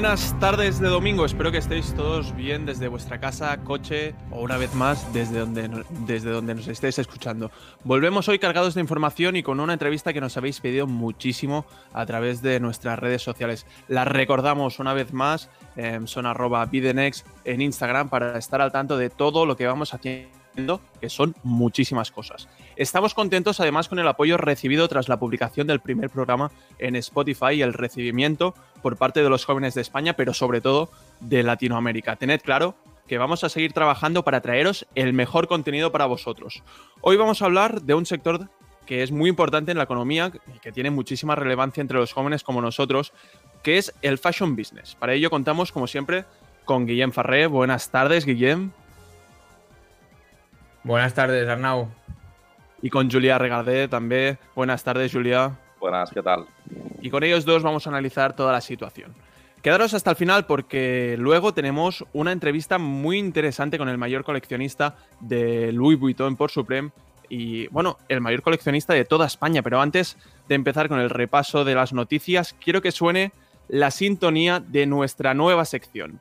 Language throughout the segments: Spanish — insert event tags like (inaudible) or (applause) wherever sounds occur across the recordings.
Buenas tardes de domingo, espero que estéis todos bien desde vuestra casa, coche o una vez más desde donde, desde donde nos estéis escuchando. Volvemos hoy cargados de información y con una entrevista que nos habéis pedido muchísimo a través de nuestras redes sociales. La recordamos una vez más, son arroba bidenex en Instagram para estar al tanto de todo lo que vamos haciendo que son muchísimas cosas. Estamos contentos además con el apoyo recibido tras la publicación del primer programa en Spotify y el recibimiento por parte de los jóvenes de España, pero sobre todo de Latinoamérica. Tened claro que vamos a seguir trabajando para traeros el mejor contenido para vosotros. Hoy vamos a hablar de un sector que es muy importante en la economía y que tiene muchísima relevancia entre los jóvenes como nosotros, que es el fashion business. Para ello contamos, como siempre, con Guillem Farré. Buenas tardes, Guillem. Buenas tardes, Arnau. Y con Julia Regardé también. Buenas tardes, Julia. Buenas, ¿qué tal? Y con ellos dos vamos a analizar toda la situación. Quedaros hasta el final porque luego tenemos una entrevista muy interesante con el mayor coleccionista de Louis Vuitton por Supreme y, bueno, el mayor coleccionista de toda España. Pero antes de empezar con el repaso de las noticias, quiero que suene la sintonía de nuestra nueva sección.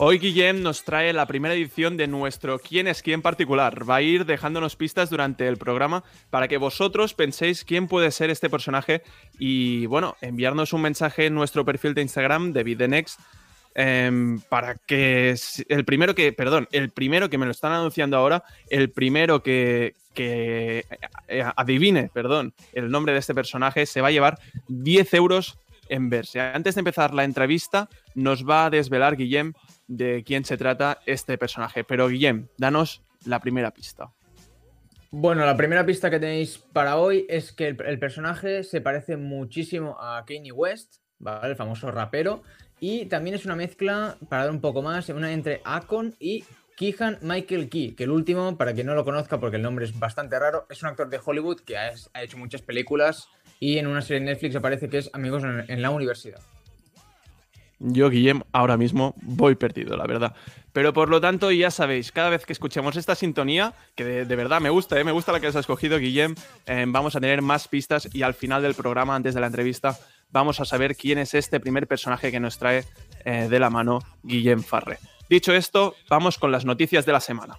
Hoy Guillem nos trae la primera edición de nuestro ¿Quién es quién particular? Va a ir dejándonos pistas durante el programa para que vosotros penséis quién puede ser este personaje y, bueno, enviarnos un mensaje en nuestro perfil de Instagram de Videnex em, para que el primero que, perdón, el primero que me lo están anunciando ahora, el primero que, que eh, adivine, perdón, el nombre de este personaje se va a llevar 10 euros en verse. Antes de empezar la entrevista, nos va a desvelar Guillem de quién se trata este personaje. Pero Guillem, danos la primera pista. Bueno, la primera pista que tenéis para hoy es que el, personaje se parece muchísimo a Kanye West, ¿vale? el famoso rapero, y también es una mezcla, para dar un poco más, una entre Akon y Keehan Michael Key, que el último, para quien no lo conozca porque el nombre es bastante raro, es un actor de Hollywood que ha, hecho muchas películas y en una serie de Netflix aparece que es Amigos en la Universidad. Yo, Guillem, ahora mismo voy perdido, la verdad. Pero por lo tanto, ya sabéis, cada vez que escuchemos esta sintonía, que de, verdad me gusta, ¿eh? me gusta la que has escogido, Guillem, eh, vamos a tener más pistas y al final del programa, antes de la entrevista, vamos a saber quién es este primer personaje que nos trae eh, de la mano Guillem Farre. Dicho esto, vamos con las noticias de la semana.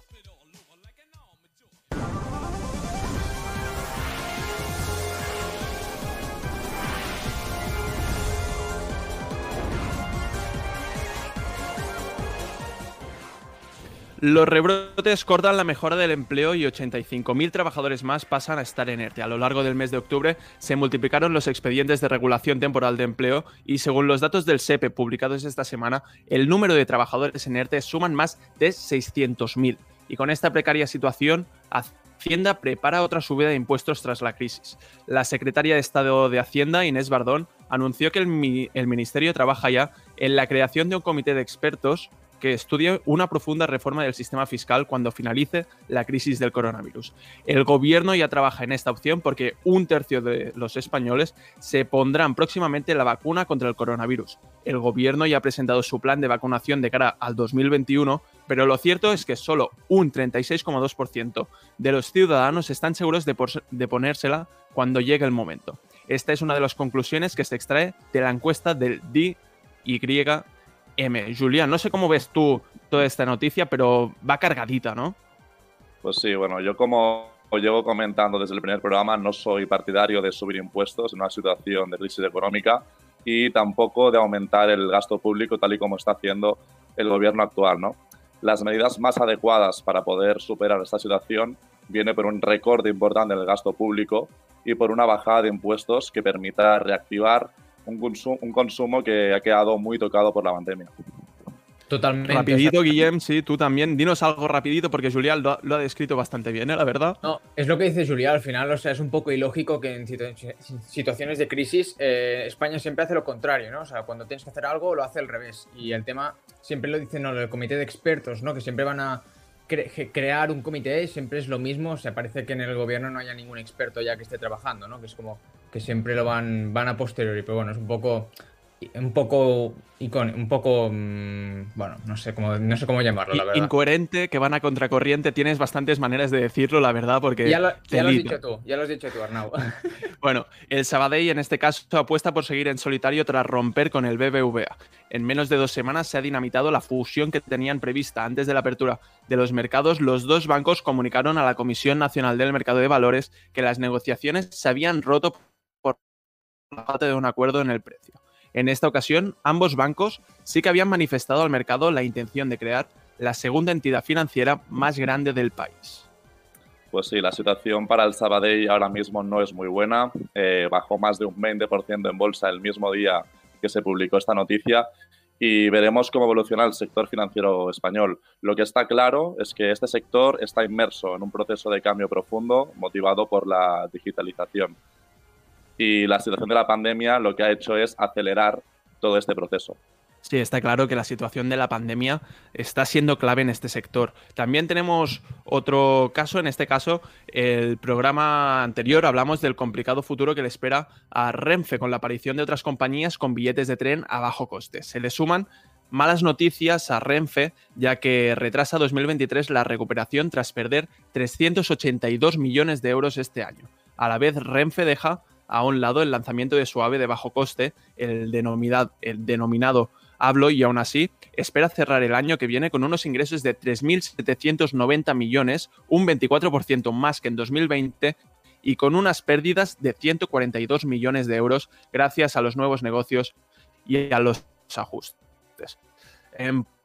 Los rebrotes cortan la mejora del empleo y 85.000 trabajadores más pasan a estar en ERTE. A lo largo del mes de octubre se multiplicaron los expedientes de regulación temporal de empleo y según los datos del SEPE publicados esta semana, el número de trabajadores en ERTE suman más de 600.000. Y con esta precaria situación, Hacienda prepara otra subida de impuestos tras la crisis. La secretaria de Estado de Hacienda, Inés Bardón, anunció que el, el Ministerio trabaja ya en la creación de un comité de expertos que estudie una profunda reforma del sistema fiscal cuando finalice la crisis del coronavirus. El gobierno ya trabaja en esta opción porque un tercio de los españoles se pondrán próximamente la vacuna contra el coronavirus. El gobierno ya ha presentado su plan de vacunación de cara al 2021, pero lo cierto es que solo un 36,2% de los ciudadanos están seguros de, ponérsela cuando llegue el momento. Esta es una de las conclusiones que se extrae de la encuesta del DIY M. Julián, no sé cómo ves tú toda esta noticia, pero va cargadita, ¿no? Pues sí, bueno, yo como llevo comentando desde el primer programa, no soy partidario de subir impuestos en una situación de crisis económica y tampoco de aumentar el gasto público tal y como está haciendo el gobierno actual, ¿no? Las medidas más adecuadas para poder superar esta situación viene por un recorte importante en el gasto público y por una bajada de impuestos que permita reactivar un consumo, un consumo que ha quedado muy tocado por la pandemia. Totalmente. Rapidito, Guillem, sí, tú también. Dinos algo rapidito porque Julián lo, ha descrito bastante bien, ¿eh? la verdad. No, es lo que dice Julián al final, o sea, es un poco ilógico que en situaciones de crisis eh, España siempre hace lo contrario, ¿no? O sea, cuando tienes que hacer algo lo hace al revés. Y el tema, siempre lo dicen ¿no? el comité de expertos, ¿no? Que siempre van a crear un comité, siempre es lo mismo, o sea, parece que en el gobierno no haya ningún experto ya que esté trabajando, ¿no? Que es como que siempre lo van, van a posteriori, pero bueno, es un poco un poco un poco mm, bueno, no sé cómo no sé cómo llamarlo, la verdad. Incoherente, que van a contracorriente, tienes bastantes maneras de decirlo, la verdad, porque ya lo, ya lo has dicho tú, ya lo has dicho tú, Arnau. (laughs) bueno, el Sabadell en este caso apuesta por seguir en solitario tras romper con el BBVA. En menos de dos semanas se ha dinamitado la fusión que tenían prevista antes de la apertura de los mercados. Los dos bancos comunicaron a la Comisión Nacional del Mercado de Valores que las negociaciones se habían roto la falta de un acuerdo en el precio. En esta ocasión, ambos bancos sí que habían manifestado al mercado la intención de crear la segunda entidad financiera más grande del país. Pues sí, la situación para el Sabadell ahora mismo no es muy buena. Eh, bajó más de un 20% en bolsa el mismo día que se publicó esta noticia y veremos cómo evoluciona el sector financiero español. Lo que está claro es que este sector está inmerso en un proceso de cambio profundo motivado por la digitalización y la situación de la pandemia lo que ha hecho es acelerar todo este proceso. Sí, está claro que la situación de la pandemia está siendo clave en este sector. También tenemos otro caso, en este caso, el programa anterior hablamos del complicado futuro que le espera a Renfe con la aparición de otras compañías con billetes de tren a bajo coste. Se le suman malas noticias a Renfe, ya que retrasa 2023 la recuperación tras perder 382 millones de euros este año. A la vez, Renfe deja a un lado el lanzamiento de su ave de bajo coste, el el denominado Hablo, y aún así espera cerrar el año que viene con unos ingresos de 3.790 millones, un 24% más que en 2020, y con unas pérdidas de 142 millones de euros gracias a los nuevos negocios y a los ajustes.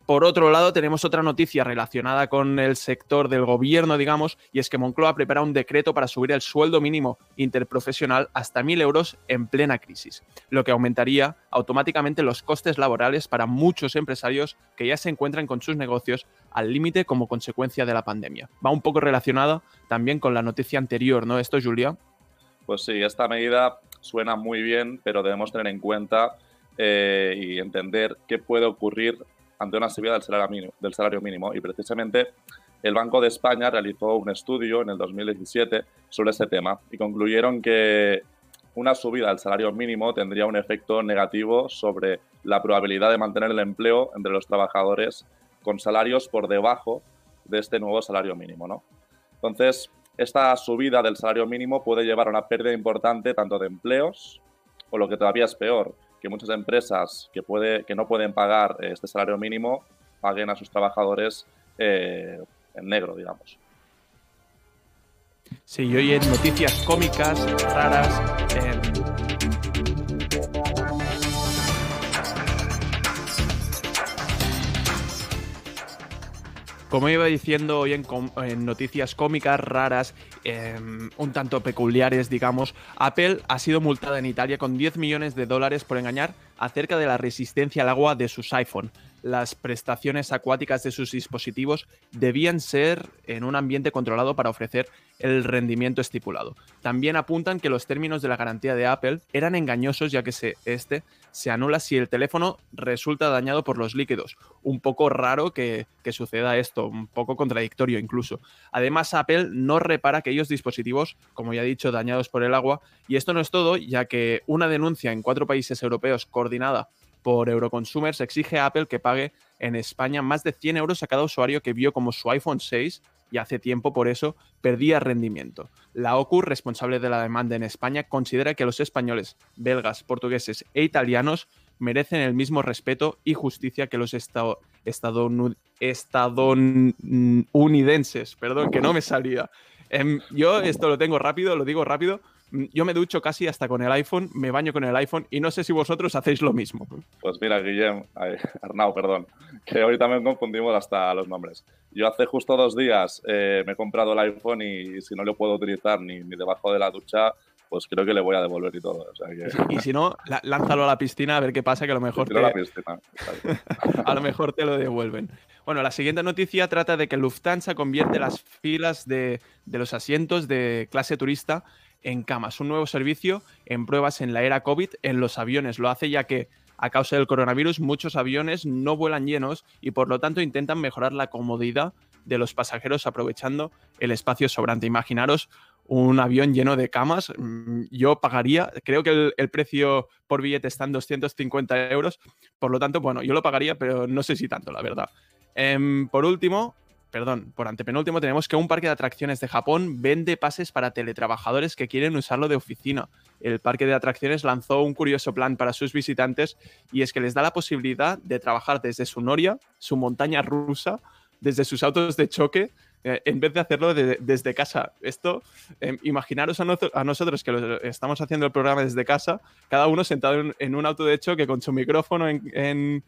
Por otro lado, tenemos otra noticia relacionada con el sector del gobierno, digamos, y es que Moncloa prepara un decreto para subir el sueldo mínimo interprofesional hasta 1.000 euros en plena crisis, lo que aumentaría automáticamente los costes laborales para muchos empresarios que ya se encuentran con sus negocios al límite como consecuencia de la pandemia. Va un poco relacionada también con la noticia anterior, ¿no? Esto, Julia. Pues sí, esta medida suena muy bien, pero debemos tener en cuenta eh, y entender qué puede ocurrir ante una subida del salario, mínimo, del salario mínimo. Y precisamente el Banco de España realizó un estudio en el 2017 sobre este tema y concluyeron que una subida del salario mínimo tendría un efecto negativo sobre la probabilidad de mantener el empleo entre los trabajadores con salarios por debajo de este nuevo salario mínimo. ¿no? Entonces, esta subida del salario mínimo puede llevar a una pérdida importante tanto de empleos o lo que todavía es peor, que muchas empresas que, puede, que no pueden pagar eh, este salario mínimo paguen a sus trabajadores eh, en negro, digamos. Sí, y hoy noticias cómicas, raras, Como iba diciendo hoy en, noticias cómicas, raras, em, un tanto peculiares, digamos, Apple ha sido multada en Italia con 10 millones de dólares por engañar acerca de la resistencia al agua de sus iPhone las prestaciones acuáticas de sus dispositivos debían ser en un ambiente controlado para ofrecer el rendimiento estipulado. También apuntan que los términos de la garantía de Apple eran engañosos ya que se, este se anula si el teléfono resulta dañado por los líquidos. Un poco raro que, que suceda esto, un poco contradictorio incluso. Además, Apple no repara aquellos dispositivos, como ya he dicho, dañados por el agua. Y esto no es todo, ya que una denuncia en cuatro países europeos coordinada por Euroconsumers exige a Apple que pague en España más de 100 euros a cada usuario que vio como su iPhone 6 y hace tiempo por eso perdía rendimiento. La OCU, responsable de la demanda en España, considera que los españoles, belgas, portugueses e italianos merecen el mismo respeto y justicia que los estadounidenses. Perdón, que no me salía. Em, yo esto lo tengo rápido, lo digo rápido, yo me ducho casi hasta con el iPhone, me baño con el iPhone y no sé si vosotros hacéis lo mismo. Pues mira, Guillem, Arnau, perdón, que hoy también confundimos hasta los nombres. Yo hace justo dos días eh, me he comprado el iPhone y si no lo puedo utilizar ni, debajo de la ducha, pues creo que le voy a devolver y todo. Y si no, lánzalo a la piscina a ver qué pasa, que a lo mejor, te... (laughs) a lo mejor te lo devuelven. Bueno, la siguiente noticia trata de que Lufthansa convierte las filas de, de los asientos de clase turista en camas, un nuevo servicio en pruebas en la era COVID en los aviones. Lo hace ya que a causa del coronavirus muchos aviones no vuelan llenos y por lo tanto intentan mejorar la comodidad de los pasajeros aprovechando el espacio sobrante. Imaginaros un avión lleno de camas. Mm, yo pagaría, creo que el, precio por billete está en 250 euros, por lo tanto, bueno, yo lo pagaría, pero no sé si tanto, la verdad. Em, por último, perdón, por antepenúltimo, tenemos que un parque de atracciones de Japón vende pases para teletrabajadores que quieren usarlo de oficina. El parque de atracciones lanzó un curioso plan para sus visitantes y es que les da la posibilidad de trabajar desde su noria, su montaña rusa, desde sus autos de choque, eh, en vez de hacerlo desde casa. Esto, em, imaginaros a, nosotros que estamos haciendo el programa desde casa, cada uno sentado en, un auto de choque con su micrófono en,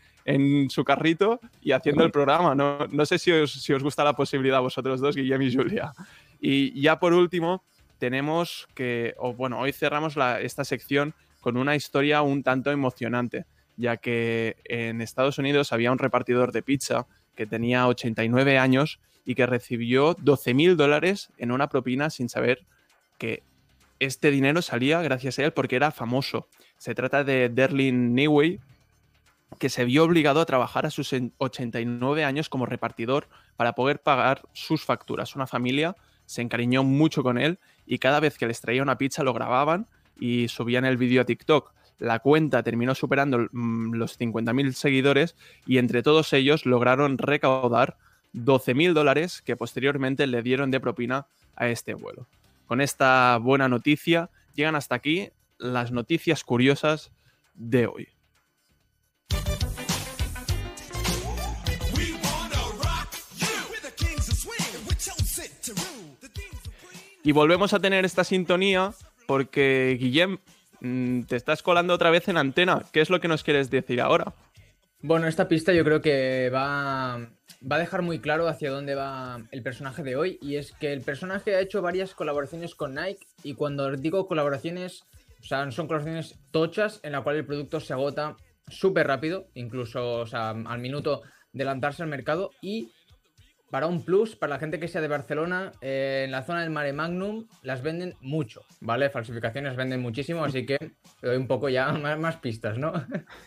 su carrito y haciendo el programa. No, no sé si os, si os, gusta la posibilidad vosotros dos, Guillem y Julia. Y ya por último, tenemos que, o bueno, hoy cerramos esta sección con una historia un tanto emocionante, ya que en Estados Unidos había un repartidor de pizza que tenía 89 años y que recibió 12 mil dólares en una propina sin saber que este dinero salía gracias a él porque era famoso. Se trata de Derlin Newey, que se vio obligado a trabajar a sus 89 años como repartidor para poder pagar sus facturas. Una familia se encariñó mucho con él y cada vez que les traía una pizza lo grababan y subían el vídeo a TikTok. La cuenta terminó superando mm, los 50.000 seguidores y entre todos ellos lograron recaudar 12.000 dólares que posteriormente le dieron de propina a este vuelo. Con esta buena noticia llegan hasta aquí las noticias curiosas de hoy. Y volvemos a tener esta sintonía porque, Guillem, mm, te estás colando otra vez en antena. ¿Qué es lo que nos quieres decir ahora? Bueno, esta pista yo creo que va va a dejar muy claro hacia dónde va el personaje de hoy. Y es que el personaje ha hecho varias colaboraciones con Nike. Y cuando digo colaboraciones, o sea, son colaboraciones tochas en la cual el producto se agota súper rápido, incluso al minuto de lanzarse al mercado. Y para un plus, para la gente que sea de Barcelona, eh, en la zona del Mare Magnum las venden mucho, ¿vale? Falsificaciones venden muchísimo, así que doy un poco ya (laughs) más, más pistas, ¿no?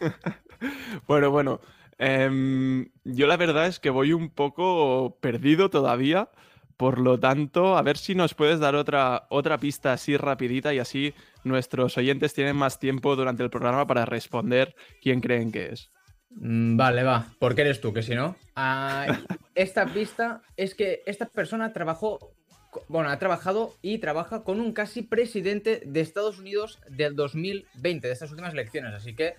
(laughs) bueno, bueno. Em, yo la verdad es que voy un poco perdido todavía. Por lo tanto, a ver si nos puedes dar otra, otra pista así rapidita y así nuestros oyentes tienen más tiempo durante el programa para responder quién creen que es. Mm, vale, va. Porque eres tú, que si no. Ah, esta pista es que esta persona trabajó, bueno, ha trabajado y trabaja con un casi presidente de Estados Unidos del 2020, de estas últimas elecciones. Así que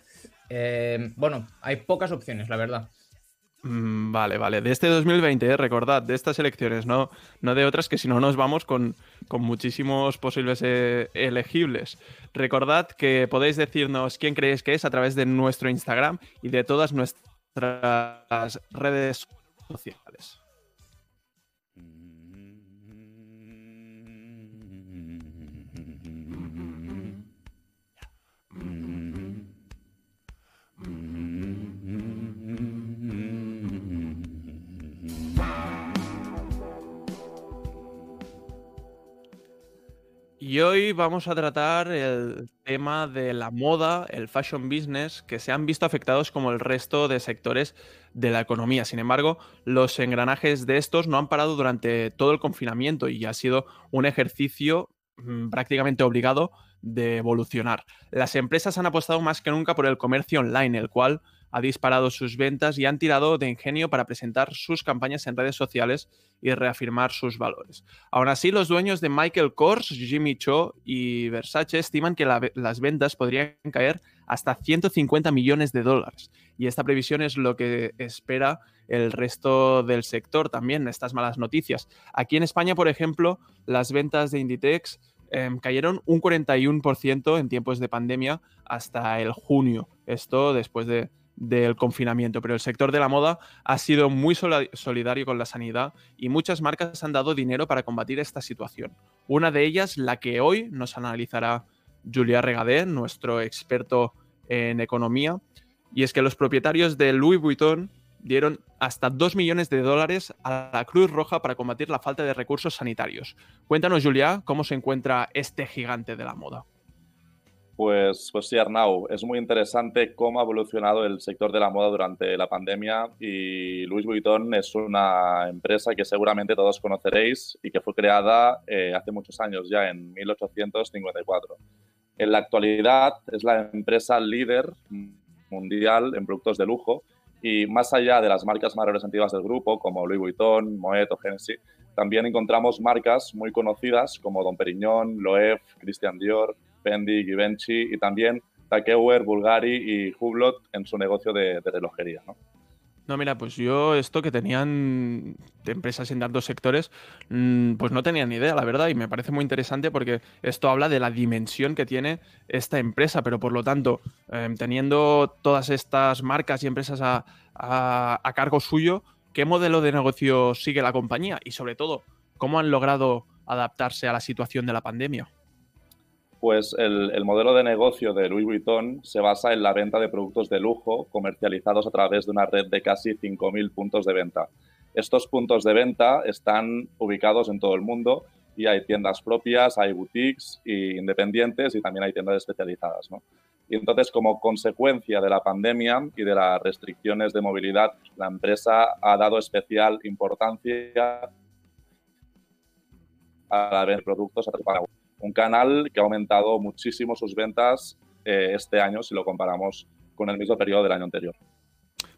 eh, bueno, hay pocas opciones, la verdad. Mm, vale, vale. De este 2020, eh, recordad, de estas elecciones, no, no de otras que si no nos vamos con, muchísimos posibles eh, elegibles. Recordad que podéis decirnos quién creéis que es a través de nuestro Instagram y de todas nuestras redes sociales. Y hoy vamos a tratar el tema de la moda, el fashion business, que se han visto afectados como el resto de sectores de la economía. Sin embargo, los engranajes de estos no han parado durante todo el confinamiento y ha sido un ejercicio mm, prácticamente obligado de evolucionar. Las empresas han apostado más que nunca por el comercio online, el cual ha disparado sus ventas y han tirado de ingenio para presentar sus campañas en redes sociales y reafirmar sus valores. Aún así, los dueños de Michael Kors, Jimmy Cho y Versace estiman que las ventas podrían caer hasta 150 millones de dólares. Y esta previsión es lo que espera el resto del sector también, estas malas noticias. Aquí en España, por ejemplo, las ventas de Inditex em, cayeron un 41% en tiempos de pandemia hasta el junio. Esto después de, del confinamiento, pero el sector de la moda ha sido muy solidario con la sanidad y muchas marcas han dado dinero para combatir esta situación. Una de ellas, la que hoy nos analizará Julia Regadé, nuestro experto en economía, y es que los propietarios de Louis Vuitton dieron hasta 2 millones de dólares a la Cruz Roja para combatir la falta de recursos sanitarios. Cuéntanos, Julia, cómo se encuentra este gigante de la moda. Pues, pues sí, Arnau, es muy interesante cómo ha evolucionado el sector de la moda durante la pandemia y Louis Vuitton es una empresa que seguramente todos conoceréis y que fue creada eh, hace muchos años, ya en 1854. En la actualidad es la empresa líder mundial en productos de lujo y más allá de las marcas más representativas del grupo, como Louis Vuitton, Moet o Genesis, también encontramos marcas muy conocidas como Don Periñón, Loewe, Christian Dior, Fendi, Givenchy y también Takeuer, Bulgari y Hublot en su negocio de, relojería. ¿no? No, mira, pues yo esto que tenían de empresas en tantos sectores, mm, pues no tenía ni idea, la verdad, y me parece muy interesante porque esto habla de la dimensión que tiene esta empresa, pero por lo tanto, em, teniendo todas estas marcas y empresas a cargo suyo, ¿qué modelo de negocio sigue la compañía? Y sobre todo, ¿cómo han logrado adaptarse a la situación de la pandemia? Pues el, modelo de negocio de Louis Vuitton se basa en la venta de productos de lujo comercializados a través de una red de casi 5.000 puntos de venta. Estos puntos de venta están ubicados en todo el mundo y hay tiendas propias, hay boutiques independientes y también hay tiendas especializadas. Y entonces, como consecuencia de la pandemia y de las restricciones de movilidad, la empresa ha dado especial importancia a la venta de productos a través un canal que ha aumentado muchísimo sus ventas eh, este año si lo comparamos con el mismo periodo del año anterior.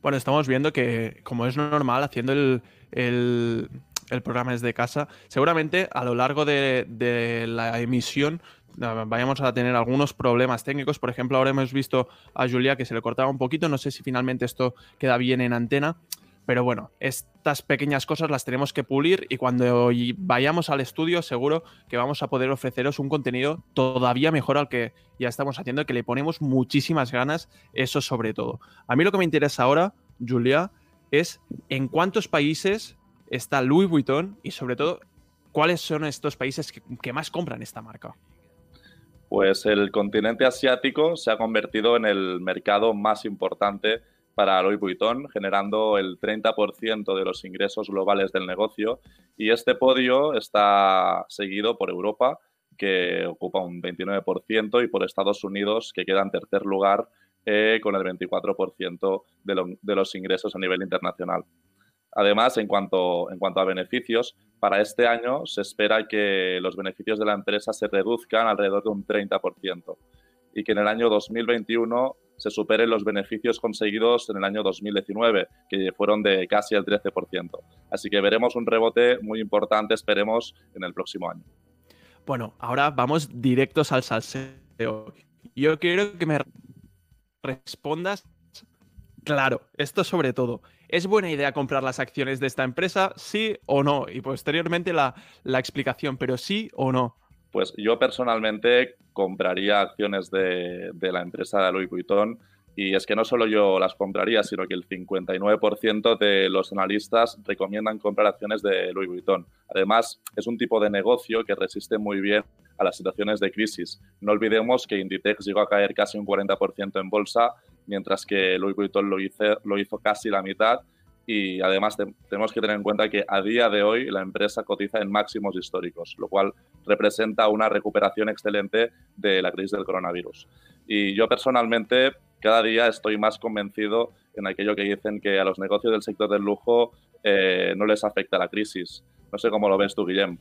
Bueno, estamos viendo que, como es normal, haciendo el, el, programa desde casa, seguramente a lo largo de, de la emisión vayamos a tener algunos problemas técnicos. Por ejemplo, ahora hemos visto a Julia que se le cortaba un poquito. No sé si finalmente esto queda bien en antena. Pero bueno, estas pequeñas cosas las tenemos que pulir y cuando vayamos al estudio seguro que vamos a poder ofreceros un contenido todavía mejor al que ya estamos haciendo, que le ponemos muchísimas ganas, eso sobre todo. A mí lo que me interesa ahora, Julia, es en cuántos países está Louis Vuitton y sobre todo cuáles son estos países que, más compran esta marca. Pues el continente asiático se ha convertido en el mercado más importante para Louis Vuitton, generando el 30% de los ingresos globales del negocio. Y este podio está seguido por Europa, que ocupa un 29%, y por Estados Unidos, que queda en tercer lugar eh, con el 24% de, de, los ingresos a nivel internacional. Además, en cuanto, en cuanto a beneficios, para este año se espera que los beneficios de la empresa se reduzcan alrededor de un 30% y que en el año 2021 se superen los beneficios conseguidos en el año 2019, que fueron de casi el 13%. Así que veremos un rebote muy importante, esperemos, en el próximo año. Bueno, ahora vamos directos al salseo. Yo quiero que me respondas claro, esto sobre todo. ¿Es buena idea comprar las acciones de esta empresa? ¿Sí o no? Y posteriormente la, la explicación, pero sí o no. Pues yo personalmente compraría acciones de, la empresa de Louis Vuitton y es que no solo yo las compraría, sino que el 59% de los analistas recomiendan comprar acciones de Louis Vuitton. Además, es un tipo de negocio que resiste muy bien a las situaciones de crisis. No olvidemos que Inditex llegó a caer casi un 40% en bolsa, mientras que Louis Vuitton lo hizo, lo hizo casi la mitad y además tenemos que tener en cuenta que a día de hoy la empresa cotiza en máximos históricos, lo cual representa una recuperación excelente de la crisis del coronavirus. Y yo personalmente cada día estoy más convencido en aquello que dicen que a los negocios del sector del lujo eh, no les afecta la crisis. No sé cómo lo ves tú, Guillem.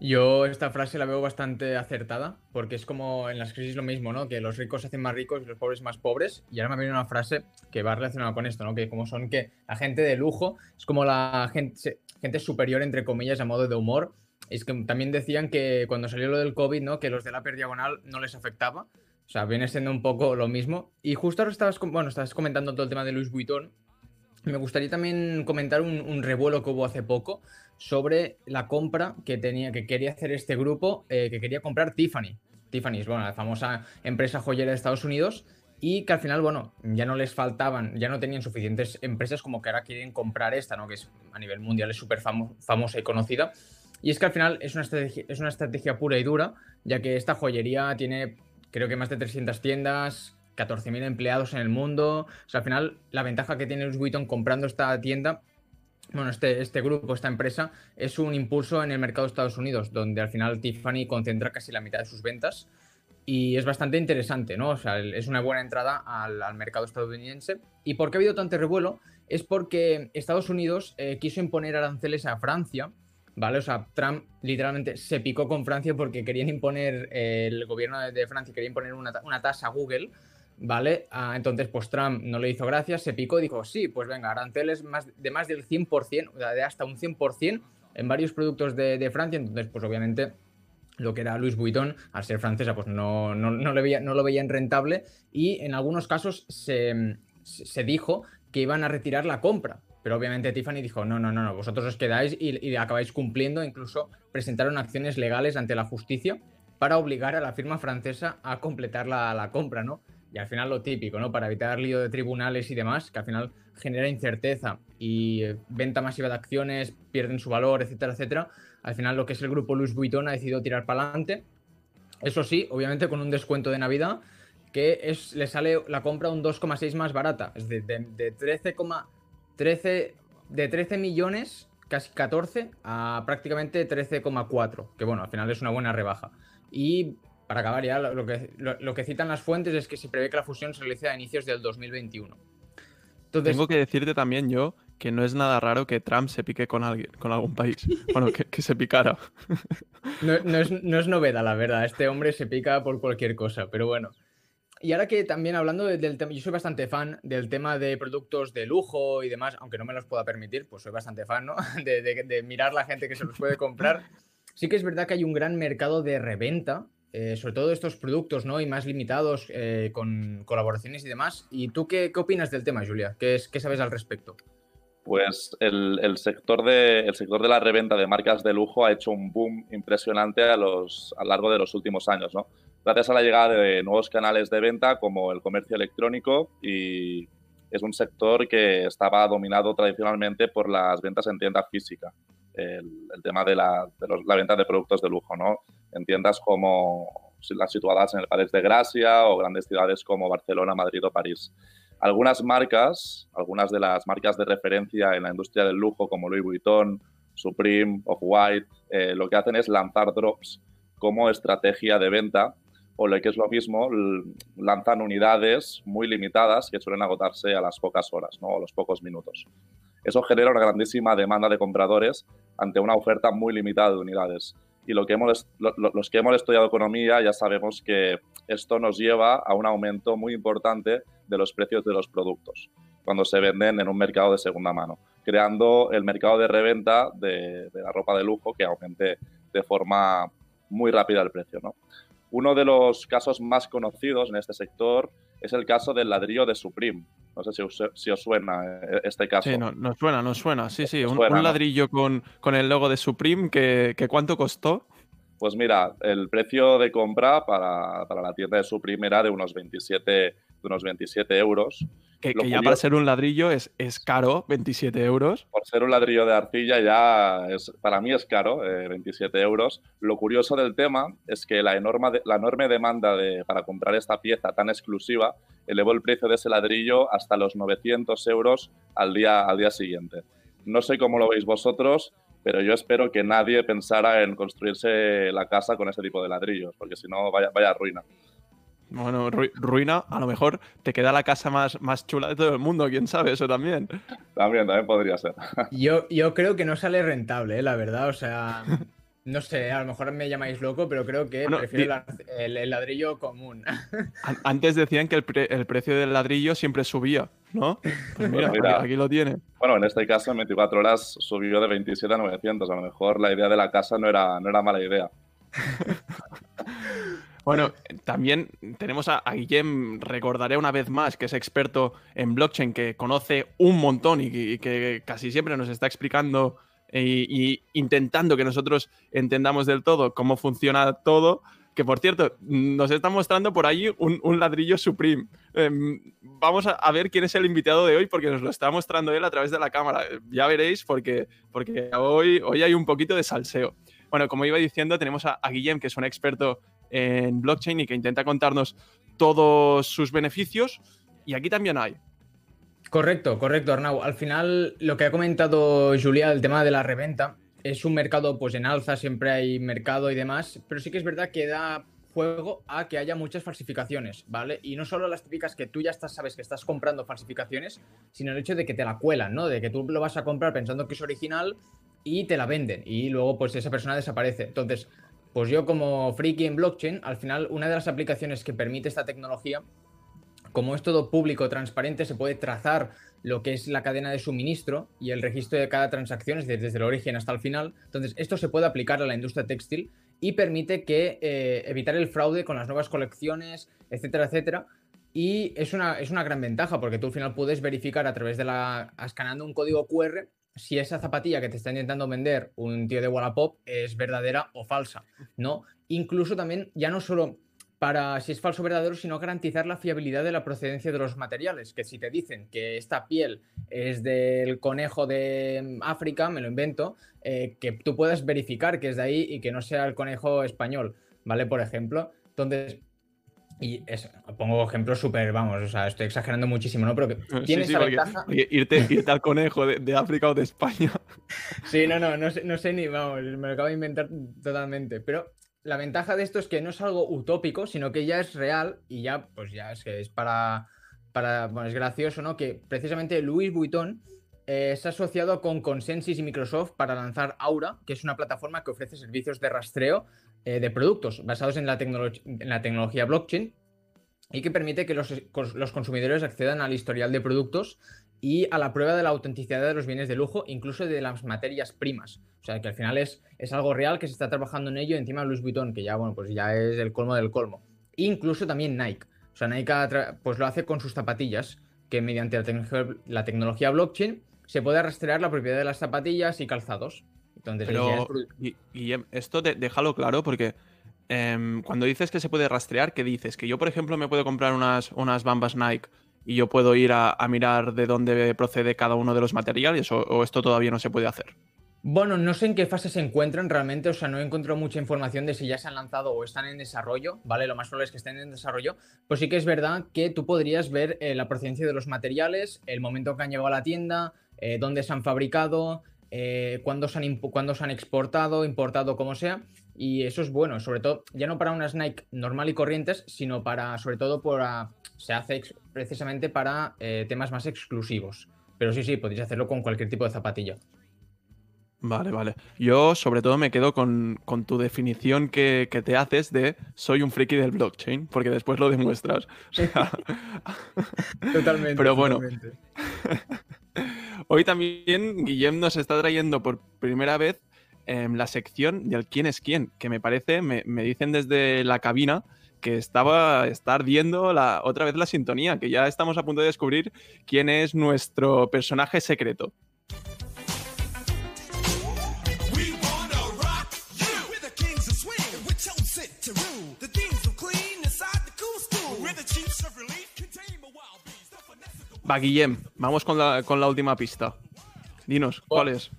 Yo esta frase la veo bastante acertada, porque es como en las crisis lo mismo, ¿no? Que los ricos se hacen más ricos y los pobres más pobres. Y ahora me venido una frase que va relacionada con esto, ¿no? Que como son que la gente de lujo es como la gente, superior, entre comillas, a modo de humor. es que también decían que cuando salió lo del COVID, ¿no? Que los de la per diagonal no les afectaba. O sea, viene siendo un poco lo mismo. Y justo ahora estabas, bueno, estabas comentando todo el tema de Louis Vuitton. Me gustaría también comentar un revuelo que hubo hace poco sobre la compra que, tenía, que quería hacer este grupo, eh, que quería comprar Tiffany. Tiffany es, bueno, la famosa empresa joyera de Estados Unidos y que al final, bueno, ya no les faltaban, ya no tenían suficientes empresas como que ahora quieren comprar esta, ¿no? Que es a nivel mundial es súper famosa y conocida. Y es que al final es una, estrategia, es una estrategia pura y dura, ya que esta joyería tiene, creo que más de 300 tiendas, 14.000 empleados en el mundo. O sea, al final la ventaja que tiene Louis Vuitton comprando esta tienda bueno, este, este grupo, esta empresa, es un impulso en el mercado de Estados Unidos, donde al final Tiffany concentra casi la mitad de sus ventas. y es bastante interesante, ¿no? O sea, es una buena entrada al, mercado estadounidense. ¿Y por qué ha habido tanto revuelo? Es porque Estados Unidos eh, quiso imponer aranceles a Francia, ¿vale? O sea, Trump literalmente se picó con Francia porque querían imponer, eh, el gobierno de Francia quería imponer una, tasa a Google, ¿vale? Ah, entonces, pues Trump no le hizo gracias, se picó y dijo, sí, pues venga, aranceles más, de más del 100%, o sea, de hasta un 100% en varios productos de, de Francia, entonces, pues obviamente lo que era Louis Vuitton, al ser francesa, pues no, no, no, le veía, no lo veían rentable y en algunos casos se, dijo que iban a retirar la compra. Pero obviamente Tiffany dijo, no, no, no, no, vosotros os quedáis y, acabáis cumpliendo, incluso presentaron acciones legales ante la justicia para obligar a la firma francesa a completar la, la compra, ¿no? Y al final lo típico, ¿no? Para evitar lío de tribunales y demás, que al final genera incerteza y eh, venta masiva de acciones, pierden su valor, etcétera, etcétera al final lo que es el grupo Louis Vuitton ha decidido tirar para adelante. Eso sí, obviamente con un descuento de Navidad que es, le sale la compra un 2,6 más barata. Es de, de, 13, 13, de 13 millones, casi 14, a prácticamente 13,4. Que bueno, al final es una buena rebaja. Y para acabar ya, lo que, lo, que citan las fuentes es que se prevé que la fusión se realice a inicios del 2021. Tengo que decirte también yo que no es nada raro que Trump se pique con alguien, con algún país. (laughs) Bueno, que, se picara. No, es, no, novedad, la verdad. Este hombre se pica por cualquier cosa, pero bueno. Y ahora que también hablando del tema, yo soy bastante fan del tema de productos de lujo y demás, aunque no me los pueda permitir, pues soy bastante fan, ¿no? (laughs) De, de mirar la gente que se los puede comprar. Sí que es verdad que hay un gran mercado de reventa eh, sobre todo estos productos, ¿no? Y más limitados, eh, con colaboraciones y demás. ¿Y tú qué, qué, opinas del tema, Julia? ¿Qué, es, qué sabes al respecto? Pues el, el, sector de, el sector de la reventa de marcas de lujo ha hecho un boom impresionante a, los, a lo largo de los últimos años, ¿no? Gracias a la llegada de nuevos canales de venta como el comercio electrónico y es un sector que estaba dominado tradicionalmente por las ventas en tienda física. El, el tema de, la, de los, la venta de productos de lujo, ¿no? En tiendas como las situadas en el Palais de Gracia o grandes ciudades como Barcelona, Madrid o París. Algunas marcas, algunas de las marcas de referencia en la industria del lujo como Louis Vuitton, Supreme, Off-White, eh, lo que hacen es lanzar drops como estrategia de venta o lo que es lo mismo, lanzan unidades muy limitadas que suelen agotarse a las pocas horas ¿no? o los pocos minutos. Eso genera una grandísima demanda de compradores ante una oferta muy limitada de unidades y lo que hemos, los que hemos estudiado economía ya sabemos que esto nos lleva a un aumento muy importante de los precios de los productos cuando se venden en un mercado de segunda mano, creando el mercado de reventa de, la ropa de lujo que aumente de forma muy rápida el precio. ¿no? Uno de los casos más conocidos en este sector es el caso del ladrillo de Supreme, no sé si os, suena eh, este caso. Sí, nos no suena, nos suena. Sí, sí, un, ladrillo con, con, el logo de Supreme, que, ¿cuánto costó? Pues mira, el precio de compra para, para, la tienda de Supreme era de unos 27, de unos 27 euros. Que, ya para ser un ladrillo es, es caro, 27 euros. Por ser un ladrillo de arcilla ya es, para mí es caro, 27 eh, euros. Lo curioso del tema es que la enorme, la enorme demanda de, para comprar esta pieza tan exclusiva elevó el precio de ese ladrillo hasta los 900 euros al día, al día siguiente. No sé cómo lo veis vosotros, pero yo espero que nadie pensara en construirse la casa con ese tipo de ladrillos, porque si no, vaya, vaya ruina. Bueno, ruina, a lo mejor te queda la casa más, más chula de todo el mundo, quién sabe, eso también. También, también podría ser. (laughs) Yo, yo creo que no sale rentable, ¿eh? la verdad, o sea, no sé, a lo mejor me llamáis loco, pero creo que prefiero el, ladrillo común. (laughs) Antes decían que el, precio del ladrillo siempre subía, ¿no? Pues mira, aquí, lo tiene. Bueno, en este caso en 24 horas subió de 27 a 900. A lo mejor la idea de la casa no era, no era mala idea. (laughs) Bueno, también tenemos a, Guillem, recordaré una vez más, que es experto en blockchain, que conoce un montón y que, casi siempre nos está explicando e, intentando que nosotros entendamos del todo cómo funciona todo. Que por cierto, nos está mostrando por ahí un, ladrillo Supreme. Em, vamos a, ver quién es el invitado de hoy, porque nos lo está mostrando él a través de la cámara. Ya veréis, porque, porque hoy, hoy hay un poquito de salseo. Bueno, como iba diciendo, tenemos a, a Guillem, que es un experto en blockchain y que intenta contarnos todos sus beneficios. Y aquí también hay. Correcto, correcto, Arnau. Al final, lo que ha comentado Julia, el tema de la reventa, es un mercado pues en alza, siempre hay mercado y demás, pero sí que es verdad que da juego a que haya muchas falsificaciones, ¿vale? Y no solo las típicas que tú ya estás, sabes que estás comprando falsificaciones, sino el hecho de que te la cuelan, ¿no? De que tú lo vas a comprar pensando que es original y te la venden y luego pues esa persona desaparece. Entonces, pues yo como friki en blockchain, al final una de las aplicaciones que permite esta tecnología, como es todo público, transparente, se puede trazar lo que es la cadena de suministro y el registro de cada transacción desde, el origen hasta el final. Entonces, esto se puede aplicar a la industria textil y permite que eh, evitar el fraude con las nuevas colecciones, etcétera, etcétera. Y es una, es una gran ventaja porque tú al final puedes verificar a través de la. escaneando un código QR si esa zapatilla que te está intentando vender un tío de Wallapop es verdadera o falsa, ¿no? Incluso también, ya no solo para si es falso o verdadero, sino garantizar la fiabilidad de la procedencia de los materiales. Que si te dicen que esta piel es del conejo de África, me lo invento, eh, que tú puedas verificar que es de ahí y que no sea el conejo español, ¿vale? Por ejemplo. Entonces, y eso, pongo ejemplos súper, vamos, o sea, estoy exagerando muchísimo, ¿no? Pero que ah, tiene esa ventaja. irte, al conejo de, África o de España. (laughs) Sí, no, no, no sé, no sé ni, vamos, me lo acabo de inventar totalmente. Pero la ventaja de esto es que no es algo utópico, sino que ya es real y ya, pues ya es que es para, para bueno, es gracioso, ¿no? Que precisamente Louis Vuitton eh, se ha asociado con Consensus y Microsoft para lanzar Aura, que es una plataforma que ofrece servicios de rastreo eh, de productos basados en la, tecnología blockchain y que permite que los, los, consumidores accedan al historial de productos y a la prueba de la autenticidad de los bienes de lujo, incluso de las materias primas. O sea, que al final es, es algo real que se está trabajando en ello encima de Louis Vuitton, que ya, bueno, pues ya es el colmo del colmo. incluso también Nike. O sea, Nike pues lo hace con sus zapatillas, que mediante la tecnología blockchain se puede rastrear la propiedad de las zapatillas y calzados. Entonces, Pero, y, esto déjalo claro porque em, cuando dices que se puede rastrear, ¿qué dices? Que yo, por ejemplo, me puedo comprar unas, unas bambas Nike y yo puedo ir a, mirar de dónde procede cada uno de los materiales o, esto todavía no se puede hacer. Bueno, no sé en qué fase se encuentran realmente, o sea, no he encontrado mucha información de si ya se han lanzado o están en desarrollo, ¿vale? Lo más probable es que estén en desarrollo, pues sí que es verdad que tú podrías ver eh, la procedencia de los materiales, el momento que han llegado a la tienda, eh, dónde se han fabricado, eh, cuándo, se han se han exportado, importado, como sea. Y eso es bueno, sobre todo, ya no para unas Nike normal y corrientes, sino para, sobre todo, para, se hace precisamente para eh, temas más exclusivos. Pero sí, sí, podéis hacerlo con cualquier tipo de zapatilla. Vale, vale. Yo sobre todo me quedo con, tu definición que, te haces de soy un friki del blockchain, porque después lo demuestras. (laughs) totalmente. (laughs) Pero bueno. (laughs) Hoy también Guillem nos está trayendo por primera vez em, la sección del quién es quién, que me parece, me, dicen desde la cabina que estaba está ardiendo la, otra vez la sintonía, que ya estamos a punto de descubrir quién es nuestro personaje secreto. Va, Guillem, vamos con la, última pista. Dinos, ¿cuál es?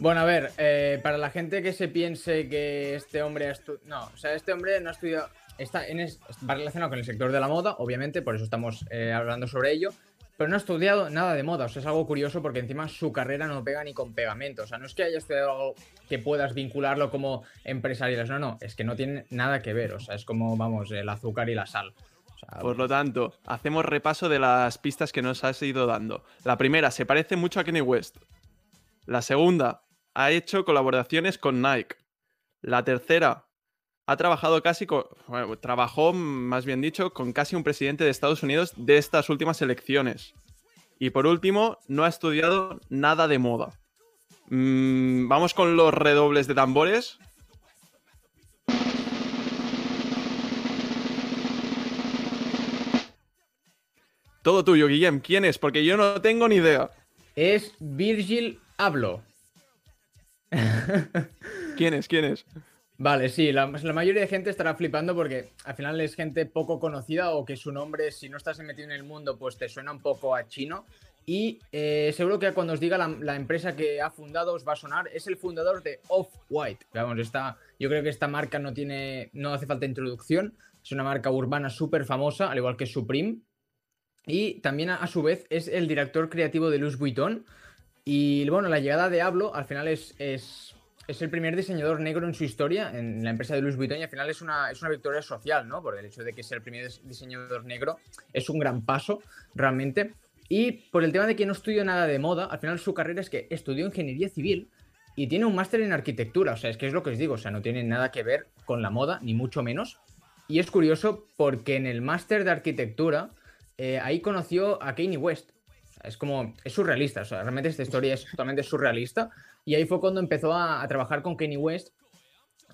Bueno, a ver, eh, para la gente que se piense que este hombre ha estudiado. No, o sea, este hombre no ha estudiado. Está en va relacionado con el sector de la moda, obviamente, por eso estamos eh, hablando sobre ello. Pero no ha estudiado nada de moda, o sea, es algo curioso porque encima su carrera no pega ni con pegamento. O sea, no es que haya estudiado algo que puedas vincularlo como empresariales, no, no, es que no tiene nada que ver. O sea, es como, vamos, el azúcar y la sal. Por lo tanto, hacemos repaso de las pistas que nos has ido dando. La primera, se parece mucho a Kenny West. La segunda, ha hecho colaboraciones con Nike. La tercera, ha trabajado casi con. trabajó, más bien dicho, con casi un presidente de Estados Unidos de estas últimas elecciones. Y por último, no ha estudiado nada de moda. Mm, vamos con los redobles de tambores. Todo tuyo, Guillem. ¿Quién es? Porque yo no tengo ni idea. Es Virgil Abloh. (laughs) ¿Quién es? ¿Quién es? Vale, sí, la, mayoría de gente estará flipando porque al final es gente poco conocida o que su nombre, si no estás metido en el mundo, pues te suena un poco a chino. Y eh, seguro que cuando os diga la, empresa que ha fundado os va a sonar. Es el fundador de Off-White. Vamos, esta, yo creo que esta marca no tiene, no hace falta introducción. Es una marca urbana súper famosa, al igual que Supreme. Y también a, su vez es el director creativo de Louis Vuitton. Y bueno, la llegada de Hablo al final es, es es el primer diseñador negro en su historia en la empresa de Louis Vuitton y al final es una, es una victoria social, ¿no? Por el hecho de que sea el primer diseñador negro es un gran paso realmente. Y por el tema de que no estudió nada de moda, al final su carrera es que estudió ingeniería civil y tiene un máster en arquitectura. O sea, es que es lo que os digo, o sea, no tiene nada que ver con la moda, ni mucho menos. Y es curioso porque en el máster de arquitectura, eh, ahí conoció a Kanye West. es como, es surrealista, o sea, realmente esta historia es totalmente surrealista. Y ahí fue cuando empezó a, trabajar con Kanye West.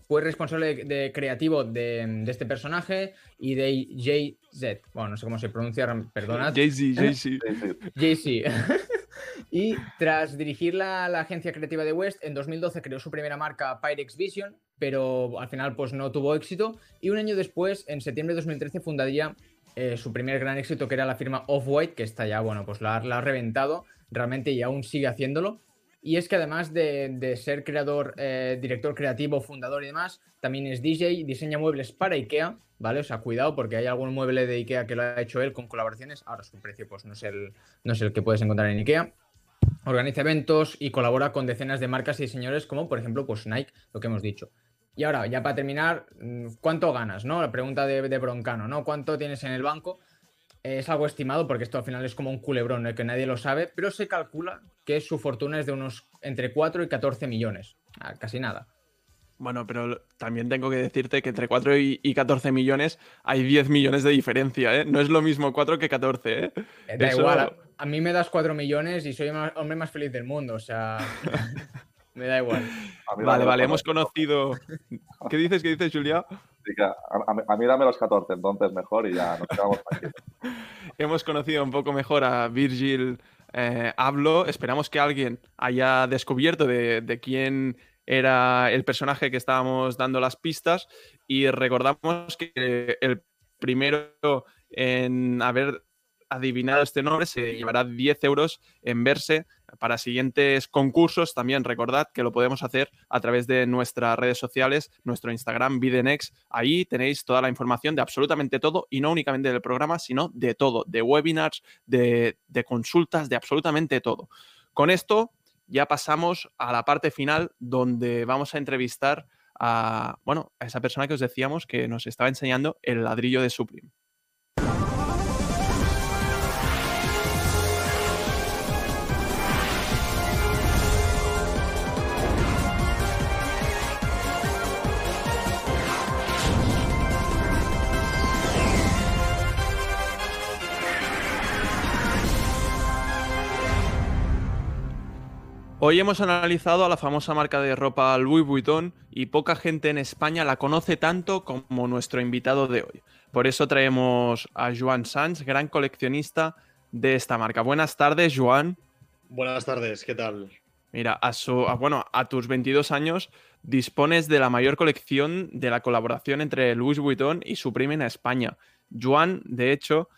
Fue responsable de, creativo de, este personaje y de Jay-Z. Bueno, no sé cómo se pronuncia, perdonad. Jay-Z, Jay-Z. (laughs) Jay-Z. (laughs) y tras dirigir la, la, agencia creativa de West, en 2012 creó su primera marca Pyrex Vision, pero al final pues no tuvo éxito. Y un año después, en septiembre de 2013, fundaría eh, su primer gran éxito, que era la firma Off-White, que está ya, bueno, pues la, ha reventado realmente y aún sigue haciéndolo. Y es que además de, ser creador, eh, director creativo, fundador y demás, también es DJ, diseña muebles para IKEA, ¿vale? O sea, cuidado porque hay algún mueble de IKEA que lo ha hecho él con colaboraciones. Ahora su precio pues no es el, no es el que puedes encontrar en IKEA. Organiza eventos y colabora con decenas de marcas y diseñadores como por ejemplo pues Nike, lo que hemos dicho. Y ahora, ya para terminar, mm, ¿cuánto ganas? ¿no? La pregunta de, de Broncano, ¿no? ¿Cuánto tienes en el banco? es algo estimado porque esto al final es como un culebrón, el que nadie lo sabe, pero se calcula que su fortuna es de unos entre 4 y 14 millones, ah, casi nada. Bueno, pero también tengo que decirte que entre 4 y 14 millones hay 10 millones de diferencia, ¿eh? No es lo mismo 4 que 14, ¿eh? eh da igual, a, mí me das 4 millones y soy el hombre más feliz del mundo, o sea, (laughs) me da igual. Vale, vale, hemos conocido... ¿Qué dices, qué dices, Julia? a, mí dame los 14, entonces mejor y ya nos quedamos tranquilos. (laughs) Hemos conocido un poco mejor a Virgil eh, Hablo. Esperamos que alguien haya descubierto de, quién era el personaje que estábamos dando las pistas y recordamos que el primero en haber adivinado este nombre se llevará 10 euros en verse para siguientes concursos. También recordad que lo podemos hacer a través de nuestras redes sociales, nuestro Instagram, Videnex. Ahí tenéis toda la información de absolutamente todo y no únicamente del programa, sino de todo, de webinars, de, consultas, de absolutamente todo. Con esto ya pasamos a la parte final donde vamos a entrevistar a, bueno, a esa persona que os decíamos que nos estaba enseñando el ladrillo de Supreme. Hoy hemos analizado a la famosa marca de ropa Louis Vuitton y poca gente en España la conoce tanto como nuestro invitado de hoy. Por eso traemos a Joan Sanz, gran coleccionista de esta marca. Buenas tardes, Joan. Buenas tardes, ¿qué tal? Mira, a, su, bueno, a tus 22 años dispones de la mayor colección de la colaboración entre Louis Vuitton y Supreme en España. Joan, de hecho,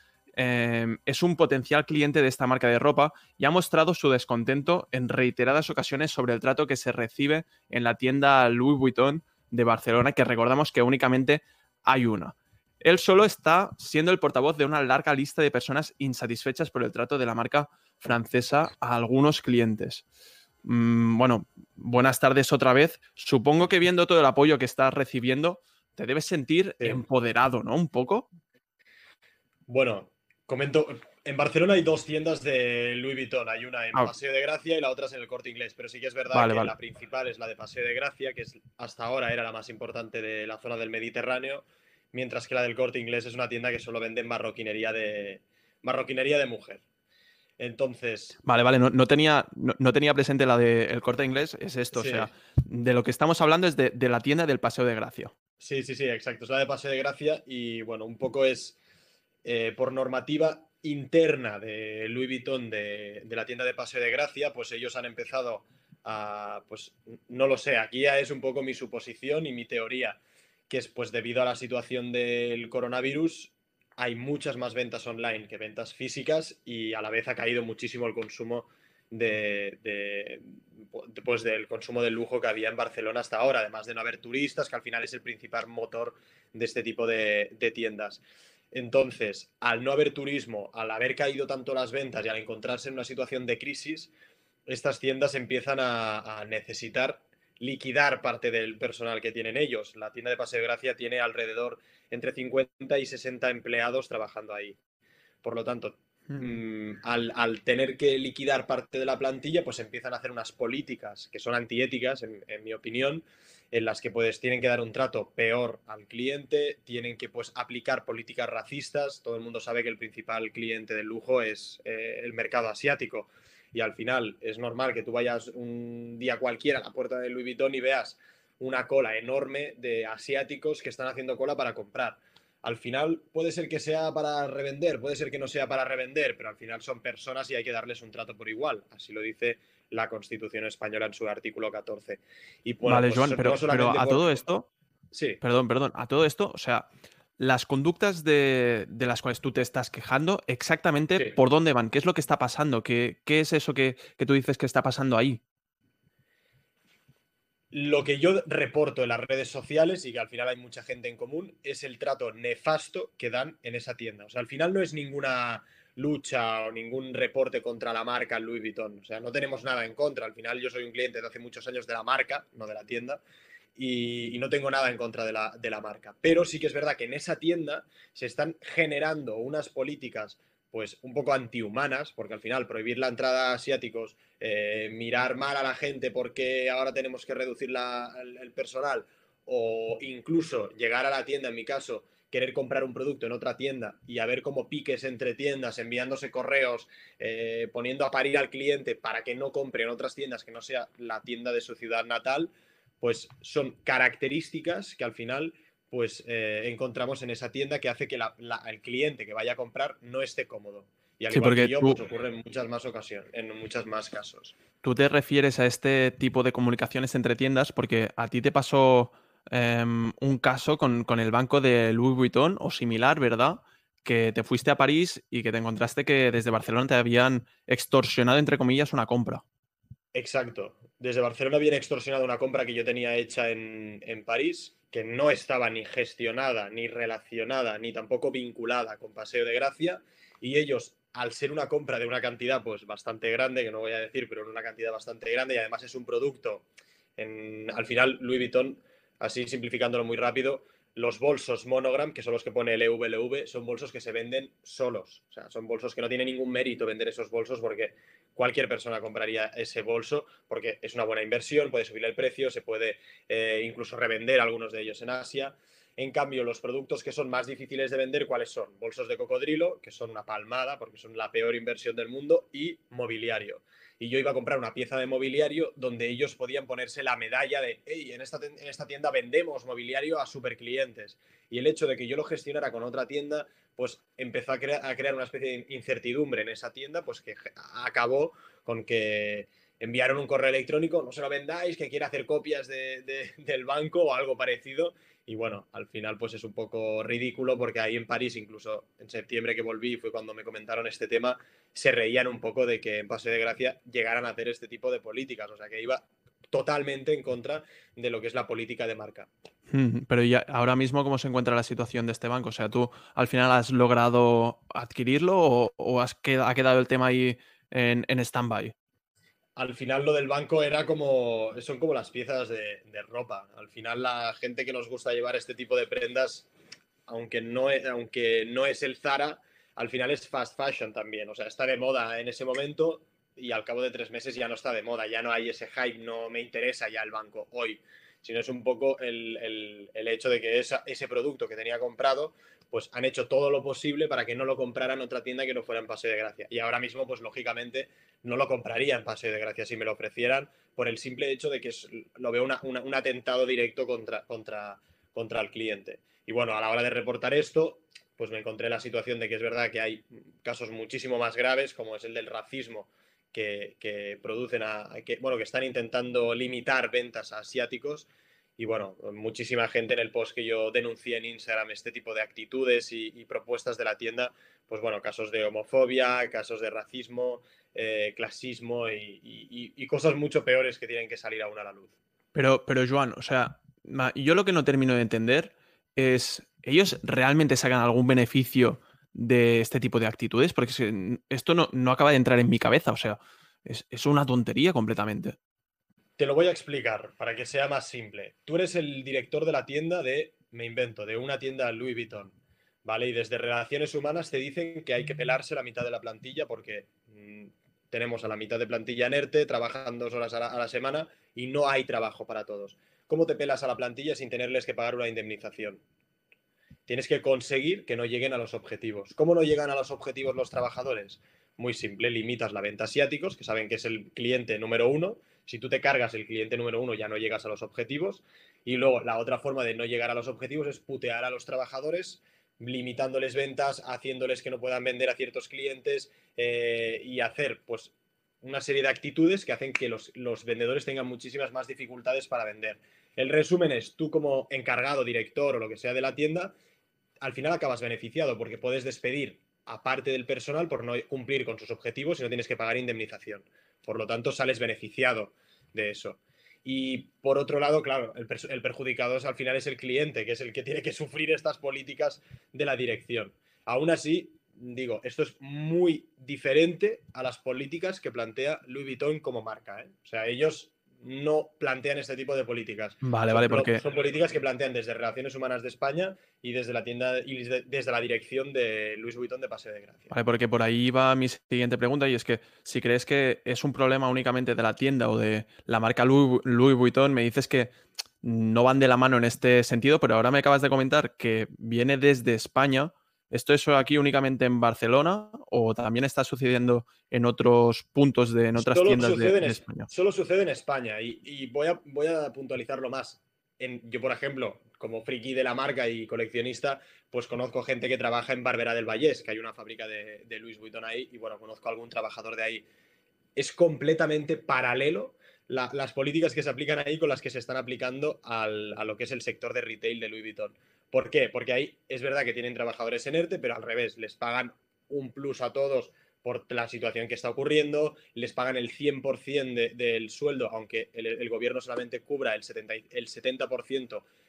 Em, es un potencial cliente de esta marca de ropa y ha mostrado su descontento en reiteradas ocasiones sobre el trato que se recibe en la tienda Louis Vuitton de Barcelona, que recordamos que únicamente hay una. Él solo está siendo el portavoz de una larga lista de personas insatisfechas por el trato de la marca francesa a algunos clientes. Mm, bueno, buenas tardes otra vez. Supongo que viendo todo el apoyo que estás recibiendo, te debes sentir empoderado, ¿no? Un poco. Bueno, Comento, en Barcelona hay dos tiendas de Louis Vuitton. Hay una en ah. Paseo de Gracia y la otra es en el Corte Inglés. Pero sí que es verdad que la principal es la de Paseo de Gracia, que es, hasta ahora era la más importante de la zona del Mediterráneo, mientras que la del Corte Inglés es una tienda que solo vende marroquinería de, marroquinería de mujer. Entonces. Vale, vale, no, tenía, no, tenía presente la del corte inglés, es esto. O sea, de lo que estamos hablando es de, la tienda del Paseo de Gracia. Sí, sí, sí, exacto. Es la de Paseo de Gracia y bueno, un poco es eh, por normativa interna de Louis Vuitton de, la tienda de Paseo de Gracia, pues ellos han empezado a, pues no lo sé, aquí ya es un poco mi suposición y mi teoría, que es pues debido a la situación del coronavirus hay muchas más ventas online que ventas físicas y a la vez ha caído muchísimo el consumo de, pues del consumo del lujo que había en Barcelona hasta ahora, además de no haber turistas, que al final es el principal motor de este tipo de tiendas. Entonces, al no haber turismo, al haber caído tanto las ventas y al encontrarse en una situación de crisis, estas tiendas empiezan a, necesitar liquidar parte del personal que tienen ellos. La tienda de Paseo de Gracia tiene alrededor entre 50 y 60 empleados trabajando ahí. Por lo tanto, mm, al, tener que liquidar parte de la plantilla, pues empiezan a hacer unas políticas que son antiéticas, en, mi opinión, en las que pues tienen que dar un trato peor al cliente, tienen que pues aplicar políticas racistas. Todo el mundo sabe que el principal cliente del lujo es eh, el mercado asiático y al final es normal que tú vayas un día cualquiera a la puerta de Louis Vuitton y veas una cola enorme de asiáticos que están haciendo cola para comprar. Al final puede ser que sea para revender, puede ser que no sea para revender, pero al final son personas y hay que darles un trato por igual. Así lo dice la Constitución española en su artículo 14. Y vale, pues Joan, pero, a todo esto... Sí. Perdón, perdón. A todo esto, o sea, las conductas de, las cuales tú te estás quejando, exactamente por dónde van, qué es lo que está pasando, qué, es eso que, tú dices que está pasando ahí. Lo que yo reporto en las redes sociales y que al final hay mucha gente en común es el trato nefasto que dan en esa tienda. O sea, al final no es ninguna lucha o ningún reporte contra la marca Louis Vuitton. O sea, no tenemos nada en contra. Al final yo soy un cliente de hace muchos años de la marca, no de la tienda y, no tengo nada en contra de la, marca. Pero sí que es verdad que en esa tienda se están generando unas políticas pues un poco antihumanas, porque al final prohibir la entrada a asiáticos, eh, mirar mal a la gente porque ahora tenemos que reducir el, personal, o incluso llegar a la tienda, en mi caso, querer comprar un producto en otra tienda y a ver cómo piques entre tiendas, enviándose correos, eh, poniendo a parir al cliente para que no compre en otras tiendas que no sea la tienda de su ciudad natal, pues son características que al final pues eh, encontramos en esa tienda que hace que el cliente que vaya a comprar no esté cómodo. Y al igual que yo, pues ocurre en muchas más ocasiones, en muchas más casos. Tú te refieres a este tipo de comunicaciones entre tiendas porque a ti te pasó em, un caso con, con, el banco de Louis Vuitton o similar, ¿verdad? Que te fuiste a París y que te encontraste que desde Barcelona te habían extorsionado, entre comillas, una compra. Exacto. Desde Barcelona habían extorsionado una compra que yo tenía hecha en, París, que no estaba ni gestionada, ni relacionada, ni tampoco vinculada con Paseo de Gracia, y ellos, al ser una compra de una cantidad pues bastante grande, que no voy a decir, pero una cantidad bastante grande, y además es un producto, en, al final Louis Vuitton, así simplificándolo muy rápido, los bolsos Monogram, que son los que pone el EVLV, son bolsos que se venden solos. O sea, son bolsos que no tiene ningún mérito vender esos bolsos porque cualquier persona compraría ese bolso porque es una buena inversión, puede subir el precio, se puede eh, incluso revender algunos de ellos en Asia. En cambio, los productos que son más difíciles de vender, ¿cuáles son? Bolsos de cocodrilo, que son una palmada porque son la peor inversión del mundo, y mobiliario. Y yo iba a comprar una pieza de mobiliario donde ellos podían ponerse la medalla de, hey, en esta, en esta tienda vendemos mobiliario a superclientes. Y el hecho de que yo lo gestionara con otra tienda, pues empezó a, a crear una especie de incertidumbre en esa tienda, pues que acabó con que enviaron un correo electrónico, no se lo vendáis, que quiere hacer copias del banco o algo parecido. Y bueno, al final pues es un poco ridículo porque ahí en París, incluso en septiembre que volví, fue cuando me comentaron este tema, se reían un poco de que en Pase de Gracia llegaran a hacer este tipo de políticas. O sea que iba totalmente en contra de lo que es la política de marca. Pero ya ahora mismo, ¿cómo se encuentra la situación de este banco? O sea, ¿tú al final has logrado adquirirlo o, has ha quedado el tema ahí en, en stand-by? Al final lo del banco era como, son como las piezas de, ropa. Al final la gente que nos gusta llevar este tipo de prendas, aunque no, es, aunque no es el Zara, al final es fast fashion también. O sea, está de moda en ese momento y al cabo de tres meses ya no está de moda, ya no hay ese hype, no me interesa ya el banco hoy, sino es un poco el, hecho de que ese producto que tenía comprado pues han hecho todo lo posible para que no lo comprara en otra tienda que no fuera en Paseo de Gracia. Y ahora mismo, pues lógicamente, no lo compraría en Paseo de Gracia si me lo ofrecieran, por el simple hecho de que lo veo un atentado directo contra, contra, contra el cliente. Y bueno, a la hora de reportar esto, pues me encontré la situación de que es verdad que hay casos muchísimo más graves, como es el del racismo, que, producen a, que, bueno, que están intentando limitar ventas a asiáticos y bueno, muchísima gente en el post que yo denuncié en Instagram este tipo de actitudes y, propuestas de la tienda, pues bueno, casos de homofobia, casos de racismo, eh, clasismo y, cosas mucho peores que tienen que salir aún a la luz. Pero, pero Joan, o sea, yo lo que no termino de entender es, ¿ellos realmente sacan algún beneficio de este tipo de actitudes? Porque esto no, no, acaba de entrar en mi cabeza, o sea, es, es una tontería completamente. Te lo voy a explicar para que sea más simple. Tú eres el director de la tienda de, me invento, de una tienda Louis Vuitton. ¿Vale? Y desde relaciones humanas te dicen que hay que pelarse la mitad de la plantilla porque mm, tenemos a la mitad de plantilla en ERTE, trabajan dos horas a la, semana y no hay trabajo para todos. ¿Cómo te pelas a la plantilla sin tenerles que pagar una indemnización? Tienes que conseguir que no lleguen a los objetivos. ¿Cómo no llegan a los objetivos los trabajadores? Muy simple, limitas la venta asiáticos, que saben que es el cliente número uno. Si tú te cargas el cliente número uno, ya no llegas a los objetivos. Y luego la otra forma de no llegar a los objetivos es putear a los trabajadores limitándoles ventas, haciéndoles que no puedan vender a ciertos clientes eh, y hacer pues una serie de actitudes que hacen que los, los, vendedores tengan muchísimas más dificultades para vender. El resumen es, tú como encargado, director o lo que sea de la tienda, al final acabas beneficiado porque puedes despedir a parte del personal por no cumplir con sus objetivos y no tienes que pagar indemnización. Por lo tanto, sales beneficiado de eso. Y por otro lado, claro, el, perjudicado es, al final es el cliente, que es el que tiene que sufrir estas políticas de la dirección. Aún así, digo, esto es muy diferente a las políticas que plantea Louis Vuitton como marca. ¿eh? O sea, ellos no plantean este tipo de políticas. Vale, vale, porque. Son políticas que plantean desde Relaciones Humanas de España y desde la tienda y desde la dirección de Luis Vuitton de Paseo de Gracia. Vale, porque por ahí va mi siguiente pregunta y es que si crees que es un problema únicamente de la tienda o de la marca Louis, Louis Vuitton, me dices que no van de la mano en este sentido, pero ahora me acabas de comentar que viene desde España ¿Esto es aquí únicamente en Barcelona o también está sucediendo en otros puntos de en otras tiendas de, España? Solo sucede en España y, voy, a, voy, a, puntualizarlo más. En, yo, por ejemplo, como friki de la marca y coleccionista, pues conozco gente que trabaja en Barbera del Vallés, que hay una fábrica de, de Louis Vuitton ahí, y bueno, conozco a algún trabajador de ahí. Es completamente paralelo las políticas que se aplican ahí con las que se están aplicando a lo que es el sector de retail de Louis Vuitton. ¿Por qué? Porque ahí es verdad que tienen trabajadores en ERTE, pero al revés, les pagan un plus a todos por la situación que está ocurriendo, les pagan el 100% del sueldo, aunque el, gobierno solamente cubra el 70%, el 70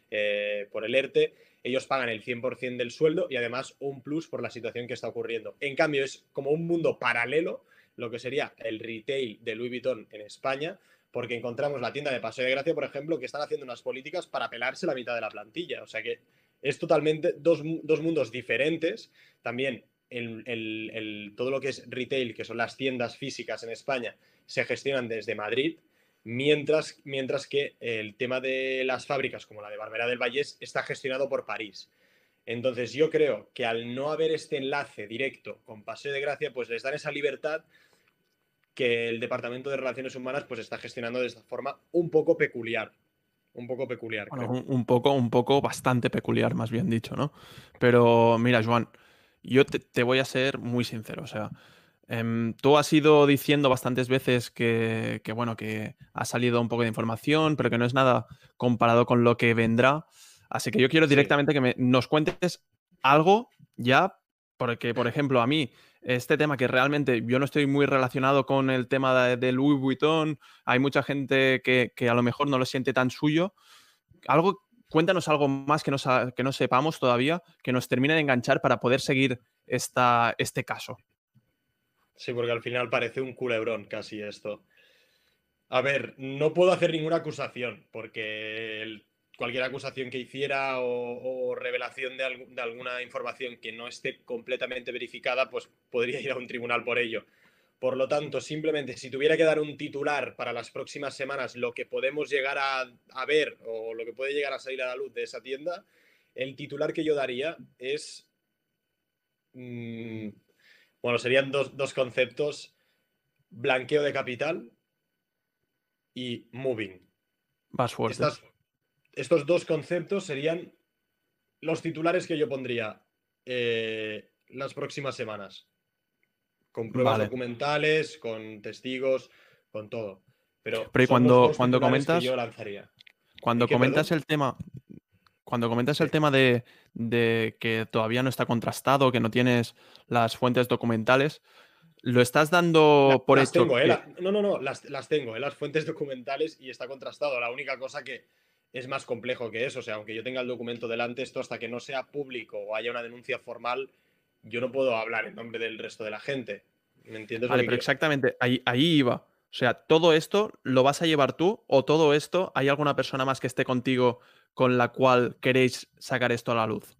eh, por el ERTE, ellos pagan el 100% del sueldo y además un plus por la situación que está ocurriendo. En cambio, es como un mundo paralelo, lo que sería el retail de Louis Vuitton en España, porque encontramos la tienda de Paseo de Gracia, por ejemplo, que están haciendo unas políticas para pelarse la mitad de la plantilla. O sea que es totalmente dos, mundos diferentes. También el, todo lo que es retail, que son las tiendas físicas en España, se gestionan desde Madrid, mientras, mientras que el tema de las fábricas, como la de Barbera del Vallés, está gestionado por París. Entonces yo creo que al no haber este enlace directo con Paseo de Gracia, pues les dan esa libertad que el Departamento de Relaciones Humanas pues está gestionando de esta forma un poco peculiar un poco peculiar. un, poco, un poco bastante peculiar, más bien dicho, ¿no? Pero mira, Joan, yo te, voy a ser muy sincero. O sea, em, tú has ido diciendo bastantes veces que, bueno, que ha salido un poco de información, pero que no es nada comparado con lo que vendrá. Así que yo quiero directamente que me, nos cuentes algo ya, porque, por ejemplo, a mí este tema que realmente yo no estoy muy relacionado con el tema de, Louis Vuitton, hay mucha gente que, a lo mejor no lo siente tan suyo. Algo, cuéntanos algo más que no, que no sepamos todavía, que nos termine de enganchar para poder seguir esta, este caso. Sí, porque al final parece un culebrón casi esto. A ver, no puedo hacer ninguna acusación, porque el cualquier acusación que hiciera o, revelación de, alguna información que no esté completamente verificada, pues podría ir a un tribunal por ello. Por lo tanto, simplemente si tuviera que dar un titular para las próximas semanas, lo que podemos llegar a, ver o lo que puede llegar a salir a la luz de esa tienda, el titular que yo daría es... Mm, bueno, serían dos, conceptos, blanqueo de capital y moving. Más fuertes estos dos conceptos serían los titulares que yo pondría eh, las próximas semanas. Con pruebas documentales, con testigos, con todo. Pero, cuando, cuando comentas. Cuando comentas el tema. Cuando comentas el tema de, que todavía no está contrastado, que no tienes las fuentes documentales, ¿lo estás dando por hecho? Eh, no, no, no, las, las tengo, eh, las fuentes documentales y está contrastado. La única cosa que, es más complejo que eso. O sea, aunque yo tenga el documento delante, esto hasta que no sea público o haya una denuncia formal, yo no puedo hablar en nombre del resto de la gente. ¿Me entiendes? Vale, pero exactamente, ahí, ahí iba. O sea, ¿todo esto lo vas a llevar tú o todo esto hay alguna persona más que esté contigo con la cual queréis sacar esto a la luz?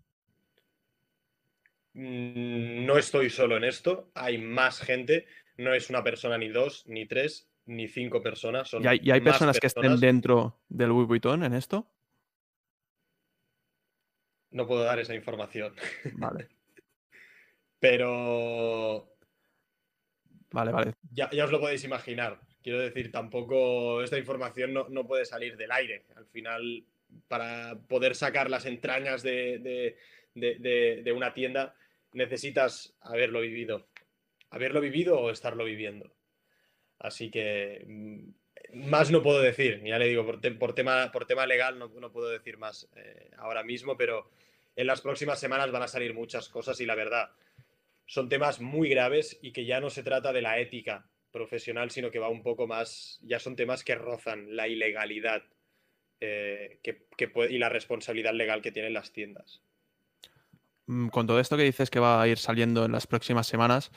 Mm, no estoy solo en esto, hay más gente, no es una persona ni dos, ni tres, ni cinco personas. Son ¿Y hay, personas, que estén dentro del Louis Vuitton en esto? No puedo dar esa información. (laughs) Vale. Pero. Vale, vale. Ya, os lo podéis imaginar. Quiero decir, tampoco esta información no, puede salir del aire. Al final, para poder sacar las entrañas de, de una tienda, necesitas haberlo vivido. Haberlo vivido o estarlo viviendo. Así que mm, más no puedo decir, ya le digo, por, tema, por tema legal no, puedo decir más eh, ahora mismo, pero en las próximas semanas van a salir muchas cosas y la verdad, son temas muy graves y que ya no se trata de la ética profesional, sino que va un poco más, ya son temas que rozan la ilegalidad eh, y la responsabilidad legal que tienen las tiendas. Mm, con todo esto que dices que va a ir saliendo en las próximas semanas,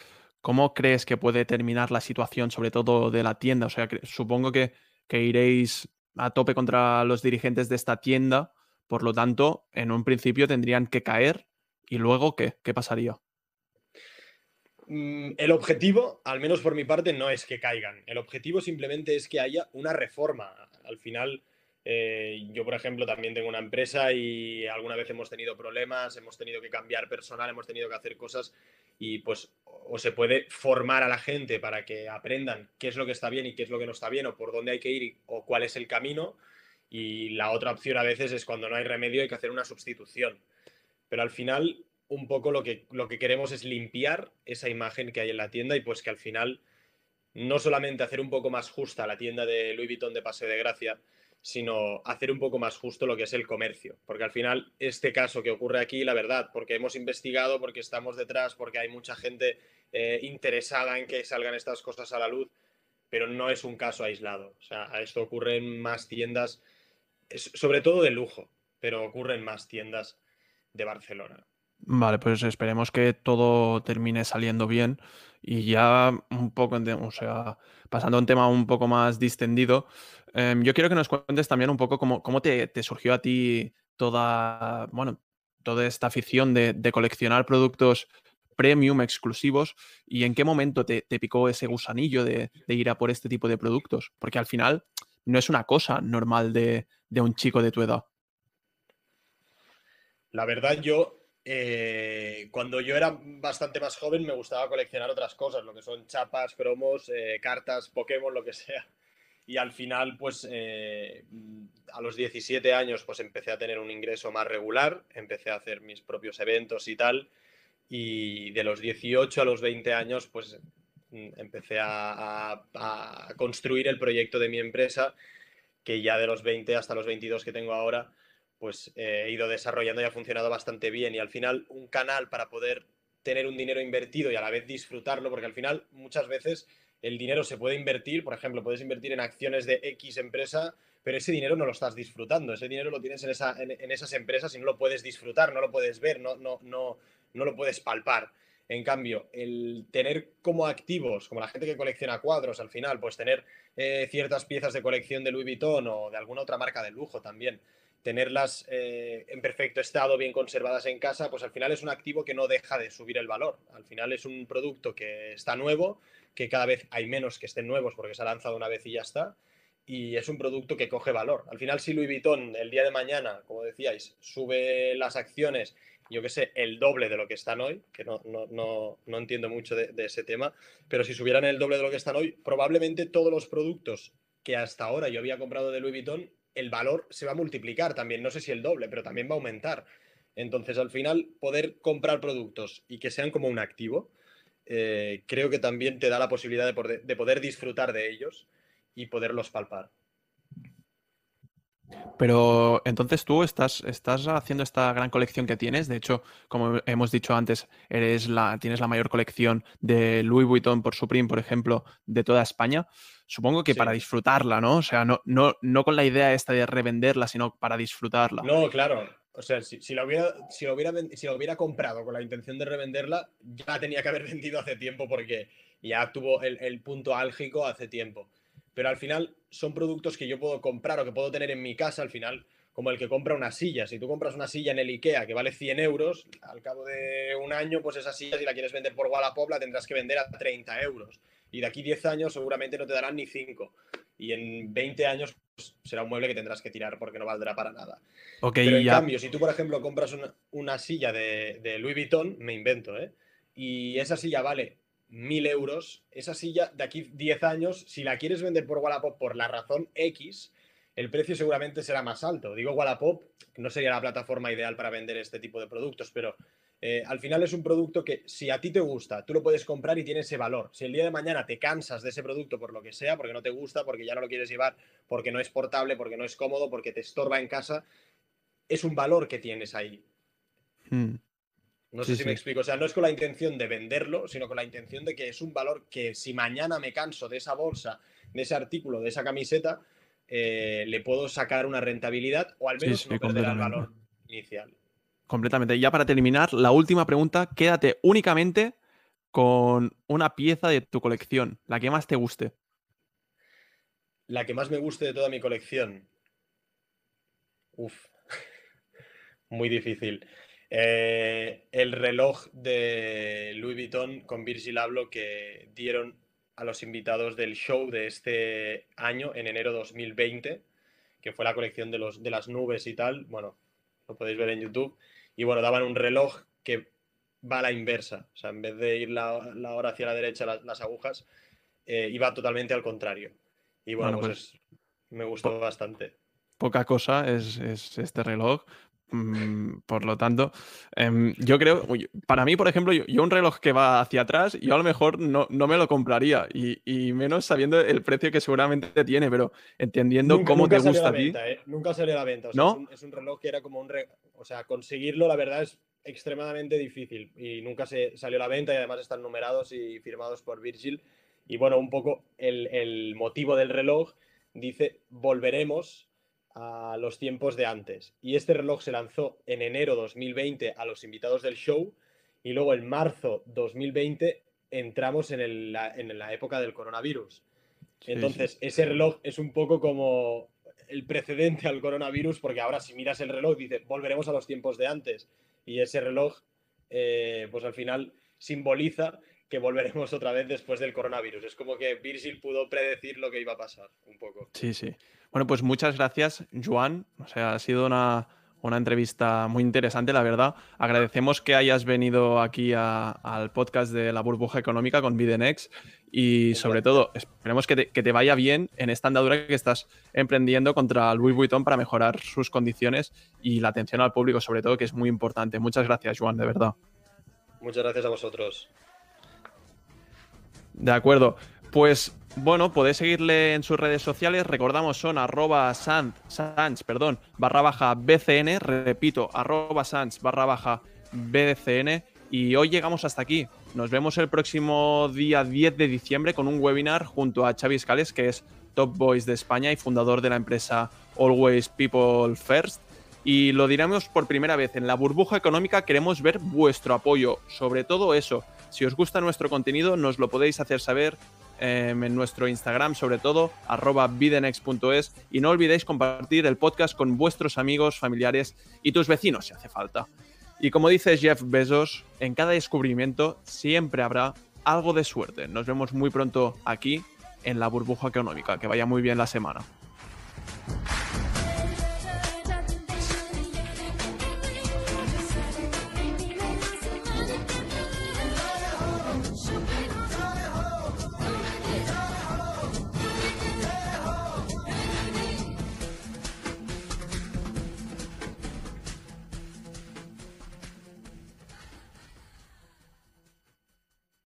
¿Cómo crees que puede terminar la situación, sobre todo de la tienda? O sea, supongo que, iréis a tope contra los dirigentes de esta tienda, por lo tanto, en un principio tendrían que caer y luego, ¿qué? ¿Qué pasaría? Mm, el objetivo, al menos por mi parte, no es que caigan. El objetivo simplemente es que haya una reforma. Al final, eh, yo, por ejemplo, también tengo una empresa y alguna vez hemos tenido problemas, hemos tenido que cambiar personal, hemos tenido que hacer cosas y pues o se puede formar a la gente para que aprendan qué es lo que está bien y qué es lo que no está bien o por dónde hay que ir o cuál es el camino. Y la otra opción a veces es cuando no hay remedio hay que hacer una sustitución. Pero al final un poco lo que, lo que queremos es limpiar esa imagen que hay en la tienda y pues que al final no solamente hacer un poco más justa la tienda de Louis Vuitton de Paseo de Gracia, sino hacer un poco más justo lo que es el comercio. Porque al final, este caso que ocurre aquí, la verdad, porque hemos investigado, porque estamos detrás, porque hay mucha gente eh, interesada en que salgan estas cosas a la luz, pero no es un caso aislado. O sea, esto ocurre en más tiendas, sobre todo de lujo, pero ocurre en más tiendas de Barcelona. Vale, pues esperemos que todo termine saliendo bien y ya un poco, o sea, pasando a un tema un poco más distendido, em, yo quiero que nos cuentes también un poco cómo, cómo te, surgió a ti toda, bueno, toda esta afición de, coleccionar productos premium exclusivos y en qué momento te, picó ese gusanillo de, ir a por este tipo de productos, porque al final no es una cosa normal de, de un chico de tu edad. La verdad, yo eh, cuando yo era bastante más joven me gustaba coleccionar otras cosas, lo que son chapas, cromos, eh, cartas, Pokémon, lo que sea. Y al final, pues eh, a los 17 años, pues empecé a tener un ingreso más regular, empecé a hacer mis propios eventos y tal. Y de los 18 a los 20 años, pues empecé a, a construir el proyecto de mi empresa, que ya de los 20 hasta los 22 que tengo ahora, pues eh, he ido desarrollando y ha funcionado bastante bien. Y al final un canal para poder tener un dinero invertido y a la vez disfrutarlo, porque al final muchas veces el dinero se puede invertir, por ejemplo, puedes invertir en acciones de X empresa, pero ese dinero no lo estás disfrutando, ese dinero lo tienes en, esa, en, esas empresas y no lo puedes disfrutar, no lo puedes ver, no, no, no, no lo puedes palpar. En cambio, el tener como activos, como la gente que colecciona cuadros al final, pues tener eh, ciertas piezas de colección de Louis Vuitton o de alguna otra marca de lujo también, tenerlas eh, en perfecto estado, bien conservadas en casa, pues al final es un activo que no deja de subir el valor. Al final es un producto que está nuevo, que cada vez hay menos que estén nuevos porque se ha lanzado una vez y ya está. Y es un producto que coge valor. Al final, si Louis Vuitton el día de mañana, como decíais, sube las acciones, yo que sé, el doble de lo que están hoy, que no, no, no, entiendo mucho de ese tema, pero si subieran el doble de lo que están hoy, probablemente todos los productos que hasta ahora yo había comprado de Louis Vuitton el valor se va a multiplicar también, no sé si el doble, pero también va a aumentar. Entonces, al final, poder comprar productos y que sean como un activo, eh, creo que también te da la posibilidad de poder, disfrutar de ellos y poderlos palpar. Pero entonces tú estás, estás haciendo esta gran colección que tienes. De hecho, como hemos dicho antes, eres la, tienes la mayor colección de Louis Vuitton por Supreme, por ejemplo, de toda España. Supongo que para disfrutarla, ¿no? O sea, no, no, no con la idea esta de revenderla, sino para disfrutarla. No, claro. O sea, si, si, la hubiera, si, hubiera, si hubiera comprado con la intención de revenderla, ya tenía que haber (laughs) vendido hace tiempo porque ya tuvo el, punto álgico hace tiempo. Pero al final son productos que yo puedo comprar o que puedo tener en mi casa al final, como el que compra una silla. Si tú compras una silla en el IKEA que vale 100 euros, al cabo de un año, pues esa silla, si la quieres vender por Wallapop, la tendrás que vender a 30 euros. Y de aquí 10 años seguramente no te darán ni 5. Y en 20 años pues, será un mueble que tendrás que tirar porque no valdrá para nada. Pero en cambio, si tú, por ejemplo, compras una, silla de, de Louis Vuitton, me invento, ¿eh? Y esa silla vale mil euros, esa silla de aquí 10 años, si la quieres vender por Wallapop por la razón X, el precio seguramente será más alto. Digo Wallapop, no sería la plataforma ideal para vender este tipo de productos, pero eh, al final es un producto que si a ti te gusta, tú lo puedes comprar y tiene ese valor. Si el día de mañana te cansas de ese producto por lo que sea, porque no te gusta, porque ya no lo quieres llevar, porque no es portable, porque no es cómodo, porque te estorba en casa, es un valor que tienes ahí. Hmm. No sé si me explico. O sea, no es con la intención de venderlo, sino con la intención de que es un valor que si mañana me canso de esa bolsa, de ese artículo, de esa camiseta, eh, le puedo sacar una rentabilidad o al menos no perder el valor inicial. Completamente. Y ya para terminar, la última pregunta, quédate únicamente con una pieza de tu colección, la que más te guste. La que más me guste de toda mi colección. Uf, (laughs) muy difícil. Eh, el reloj de Louis Vuitton con Virgil Abloh que dieron a los invitados del show de este año, en enero 2020, que fue la colección de, los, de las nubes y tal. Bueno, lo podéis ver en YouTube. Y bueno, daban un reloj que va a la inversa. O sea, en vez de ir la, hora hacia la derecha, las, agujas, eh, iba totalmente al contrario. Y bueno, pues, pues me gustó bastante. Poca cosa es, es este reloj, por lo tanto, em, yo creo, para mí, por ejemplo, yo, un reloj que va hacia atrás, yo a lo mejor no, no me lo compraría, y, menos sabiendo el precio que seguramente tiene, pero entendiendo cómo te gusta a ti. ¿eh? Nunca salió a la venta, ¿No? es, un, reloj que era como un... O sea, conseguirlo, la verdad, es extremadamente difícil, y nunca se salió a la venta, y además están numerados y firmados por Virgil. Y bueno, un poco el, el motivo del reloj dice, volveremos a los tiempos de antes. Y este reloj se lanzó en enero 2020 a los invitados del show y luego en marzo 2020 entramos en, la, época del coronavirus. Entonces, ese reloj es un poco como el precedente al coronavirus, porque ahora si miras el reloj, dice, volveremos a los tiempos de antes. Y ese reloj, eh, pues al final simboliza que volveremos otra vez después del coronavirus. Es como que Virgil pudo predecir lo que iba a pasar, un poco. Sí, sí. Bueno, pues muchas gracias, Juan. O sea, ha sido una, entrevista muy interesante, la verdad. Agradecemos que hayas venido aquí al podcast de la burbuja económica con Bidenex y sobre todo esperemos que te, vaya bien en esta andadura que estás emprendiendo contra Louis Vuitton para mejorar sus condiciones y la atención al público sobre todo, que es muy importante. Muchas gracias, Juan, de verdad. Muchas gracias a vosotros. De acuerdo. Pues bueno, podéis seguirle en sus redes sociales. Recordamos, son arroba sans, perdón, barra baja BCN. Repito, arroba sans barra baja BCN. Y hoy llegamos hasta aquí. Nos vemos el próximo día 10 de diciembre con un webinar junto a Xavi Scales, que es Top Voice de España y fundador de la empresa Always People First. Y lo diremos por primera vez, en la burbuja económica queremos ver vuestro apoyo, sobre todo eso. Si os gusta nuestro contenido, nos lo podéis hacer saber Em, en nuestro Instagram, sobre todo, arroba videnex.es. Y no olvidéis compartir el podcast con vuestros amigos, familiares y tus vecinos si hace falta. Y como dice Jeff Bezos, en cada descubrimiento siempre habrá algo de suerte. Nos vemos muy pronto aquí en la burbuja económica. Que vaya muy bien la semana.